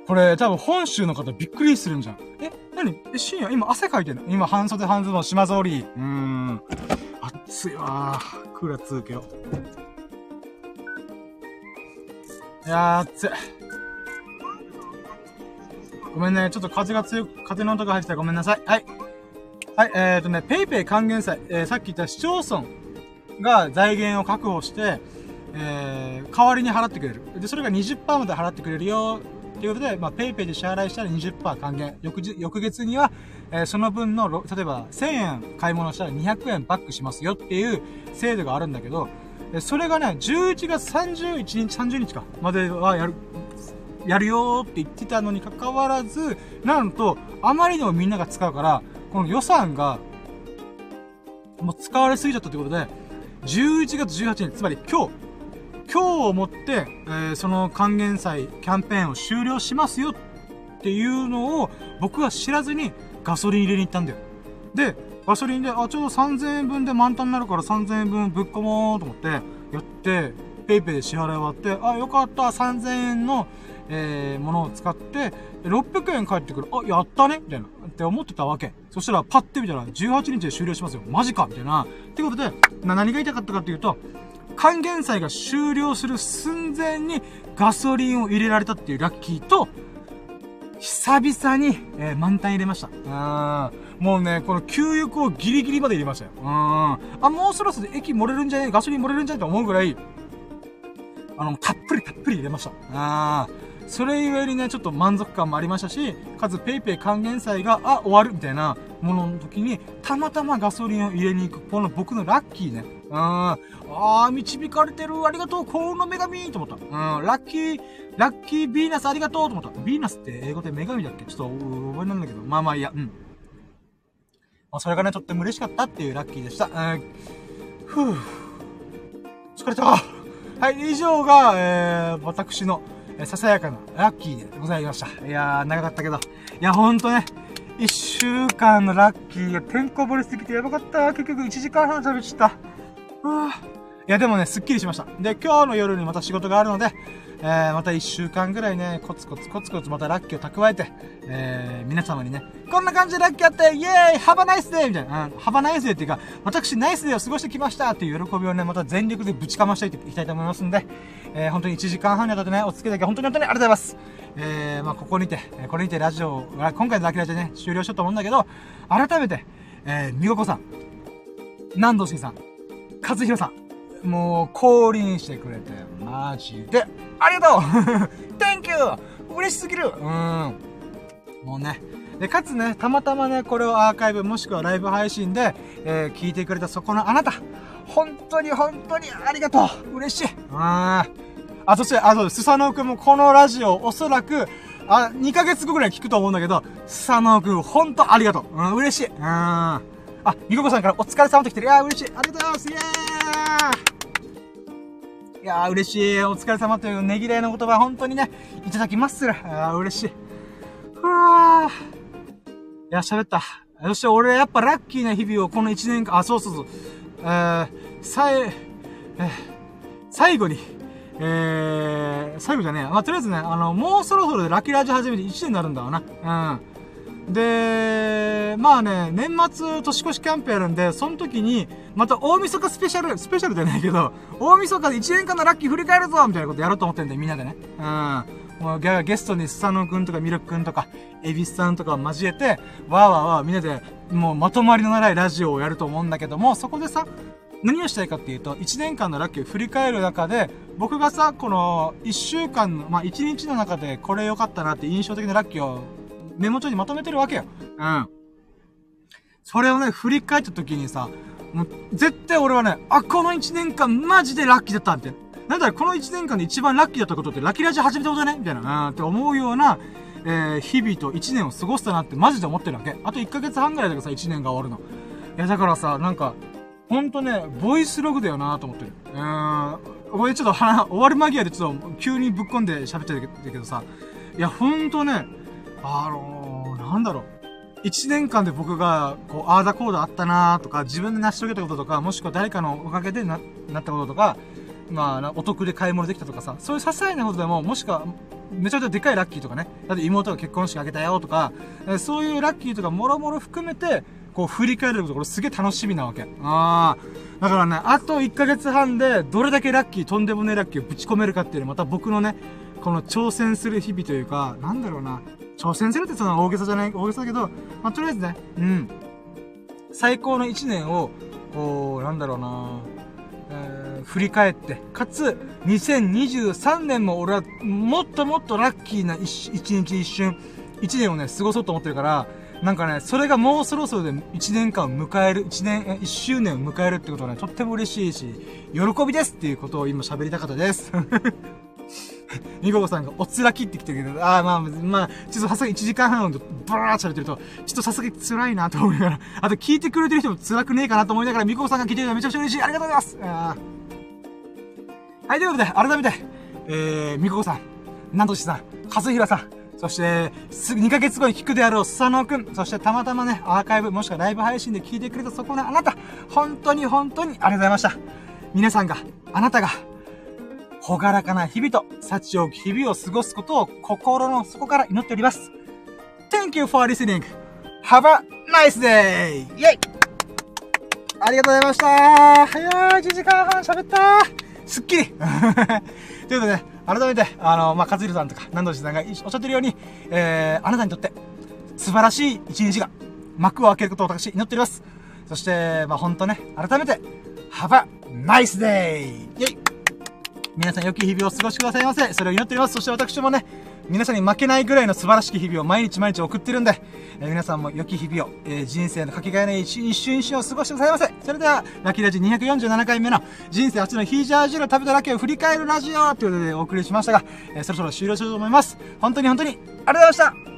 これ多分本州の方びっくりするんじゃん。え、なにえ、深夜？今汗かいてるの？今半袖半ズボン島ぞり。うーん。暑いわー。クーラーつけよう。いやー、暑い。ごめんね。ちょっと風が強く、風の音が入ってたらごめんなさい。はい。はい、えーとね、ペイペイ還元祭、えー、さっき言った市町村が財源を確保して、えー、代わりに払ってくれる。で、それが20%まで払ってくれるよ、ということで、まあ、ペイペイで支払いしたら20%還元。翌翌月には、えー、その分の、例えば1000円買い物したら200円バックしますよっていう制度があるんだけど、それがね、11月31日、30日か、まではやる、やるよって言ってたのに関わらず、なんと、あまりにもみんなが使うから、この予算が、もう使われすぎちゃったということで、11月18日、つまり今日、今日をもって、えー、その還元祭キャンペーンを終了しますよ。っていうのを僕は知らずにガソリン入れに行ったんだよ。で、ガソリンで、あ、ちょうど3000円分で満タンになるから3000円分ぶっ込もうと思って、やって、ペイペイで支払い終わって、あ、よかった、3000円の、えー、ものを使って、600円返ってくる。あ、やったねみたいな。って思ってたわけ。そしたら、パッて見たら、18日で終了しますよ。マジかみたいな。ってことで、な、何が言いたかったかっていうと、還元祭が終了する寸前にガソリンを入れられたっていうラッキーと、久々に、えー、満タン入れました。うん。もうね、この給油をギリギリまで入れましたよ。うん。あ、もうそろそろ駅漏れるんじゃね？ガソリン漏れるんじゃね？と思うぐらい、あの、たっぷりたっぷり入れました。あそれゆえにね、ちょっと満足感もありましたし、かつ PayPay 還元祭が、あ、終わるみたいなものの時に、たまたまガソリンを入れに行く、この僕のラッキーね。うん。あー、導かれてる。ありがとう。幸運の女神と思った。うん。ラッキー、ラッキービーナスありがとうと思った。ビーナスって英語で女神だっけ？ちょっと覚えなんだけど。まあまあいいや。うん。まあ、それがね、とっても嬉しかったっていうラッキーでした。うん。ふぅ。疲れた。はい、以上が、えー、私の、ささやかなラッキーでございました。いやー、長かったけど。いや、ほんとね、一週間のラッキーがてんこ盛りすぎてやばかった。結局1時間半喋っちゃった。いや、でもね、すっきりしました。で、今日の夜にまた仕事があるので、えー、また一週間ぐらいね、コツコツコツコツまたラッキーを蓄えて、えー、皆様にね、こんな感じでラッキーあって、イェーイハバナイスデーみたいな、うん、ハバナイスデーっていうか、私ナイスデーを過ごしてきましたっていう喜びをね、また全力でぶちかましていきたいと思いますんで、えー、本当に1時間半にわたってね、お付き合いだけ本当に本当にありがとうございます。えー、まあここにて、これにてラジオ、今回のラッキーラジオね、終了しようと思うんだけど、改めて、えー、みごこさん、南道しさん、和弘さん、もう、降臨してくれて、マジで、ありがとう !Thank you! 嬉しすぎるうん。もうね、で、かつね、たまたまね、これをアーカイブもしくはライブ配信で、えー、聞いてくれたそこのあなた、本当に本当にありがとう嬉しいああ、そして、あ、そうです、スサノオくんもこのラジオおそらく、あ、2ヶ月後ぐらい聞くと思うんだけど、スサノオくん、ほんとありがとう。うん、嬉しい。うん。あ、みここさんからお疲れ様って来てる。いや、嬉しい。ありがとうございます。イエーいやー、嬉しい。お疲れ様というねぎらいの言葉、本当にね、いただきまする。あー、嬉しい。ふわー。いや、喋った。そして俺やっぱラッキーな日々をこの1年間、あ、そうそうそう。えー、さえ、えー、最後に、えー、最後じゃねえ。まあ、とりあえずね、あの、もうそろそろでラッキーラジ始めて1年になるんだわな。うん。で、まあね、年末年越しキャンプやるんで、その時に、また大晦日スペシャル、スペシャルじゃないけど、大晦日で1年間のラッキー振り返るぞみたいなことやろうと思ってんだよ、みんなでね。うん。もうゲストにスサノくんとかミルクくんとか、エビスさんとかを交えて、わーわーわーみんなで、もうまとまりのないラジオをやると思うんだけども、そこでさ、何をしたいかっていうと、1年間のラッキーを振り返る中で、僕がさ、この1週間の、まあ1日の中でこれ良かったなって印象的なラッキーをメモ帳にまとめてるわけよ。うん。それをね、振り返った時にさ、もう絶対俺はね、あ、この1年間マジでラッキーだったみたいな。んだろ、この1年間で一番ラッキーだったことってラッキーラジ始めたことね？みたいな、うん、って思うような、えー、日々と1年を過ごしたなってマジで思ってるわけ。あと1ヶ月半ぐらいだからさ、1年が終わるの。いや、だからさ、なんか、ほんとね、ボイスログだよなと思ってる。うーん。これちょっと、終わる間際でちょっと急にぶっ込んで喋ってるけどさ、いや、ほんとね、あのー、なんだろう。一年間で僕が、こう、ああだこうだあったなーとか、自分で成し遂げたこととか、もしくは誰かのおかげでな、なったこととか、まあ、お得で買い物できたとかさ、そういう些細なことでも、もしくは、めちゃめちゃでかいラッキーとかね、だって妹が結婚式あげたよとか、そういうラッキーとかもろもろ含めて、こう振り返ること、これすげえ楽しみなわけ。ああ。だからね、あと1ヶ月半で、どれだけラッキー、とんでもねえラッキーをぶち込めるかっていうのまた僕のね、この挑戦する日々というか、なんだろうな。挑戦するってその大げさじゃない、大げさだけど、まあ、とりあえずね、うん。最高の1年を、こう、なんだろうなえー、振り返って、かつ、2023年も俺はもっともっとラッキーな一日一瞬、1年をね、過ごそうと思ってるから、なんかね、それがもうそろそろで1年間を迎える、1年、1周年を迎えるってことはね、とっても嬉しいし、喜びですっていうことを今喋りたかったです。みここさんがおつらきってきてるけど、ああ、まあ、まあ、ちょっとさすがに1時間半ブラーって喋ってると、ちょっとさすがに辛いなと思いながら、あと聞いてくれてる人も辛くねえかなと思いながら、みここさんが聞いてるのめちゃくちゃ嬉しい。ありがとうございますはい、ということで、改めて、えー、みここさん、なんとしさん、かずひらさん、そして、すぐ2ヶ月後に聞くであろう、スサノオくん。そしてたまたまね、アーカイブ、もしくはライブ配信で聞いてくれたそこのあなた。本当に本当にありがとうございました。皆さんが、あなたが、ほがらかな日々と、幸多き日々を過ごすことを心の底から祈っております。Thank you for listening. Have a nice day! イェイありがとうございました早い、1時間半喋ったすっきり ということで、改めて、あの、まあ、かずるさんとか、南藤さんがおっしゃってるように、えー、あなたにとって、素晴らしい一日が、幕を開けることを私、祈っております。そして、まあ、ほんとね、改めて、Have a nice day! イェイ皆さん良き日々を過ごしくださいませ。それを祈っております。そして私もね、皆さんに負けないぐらいの素晴らしき日々を毎日毎日送ってるんで、えー、皆さんも良き日々を、えー、人生のかけがえない一瞬一瞬を過ごしてくださいませ。それでは、ラッキーラジ247回目の人生初のヒージャージュール食べたラッキーを振り返るラジオということでお送りしましたが、えー、そろそろ終了しようと思います。本当に本当にありがとうございました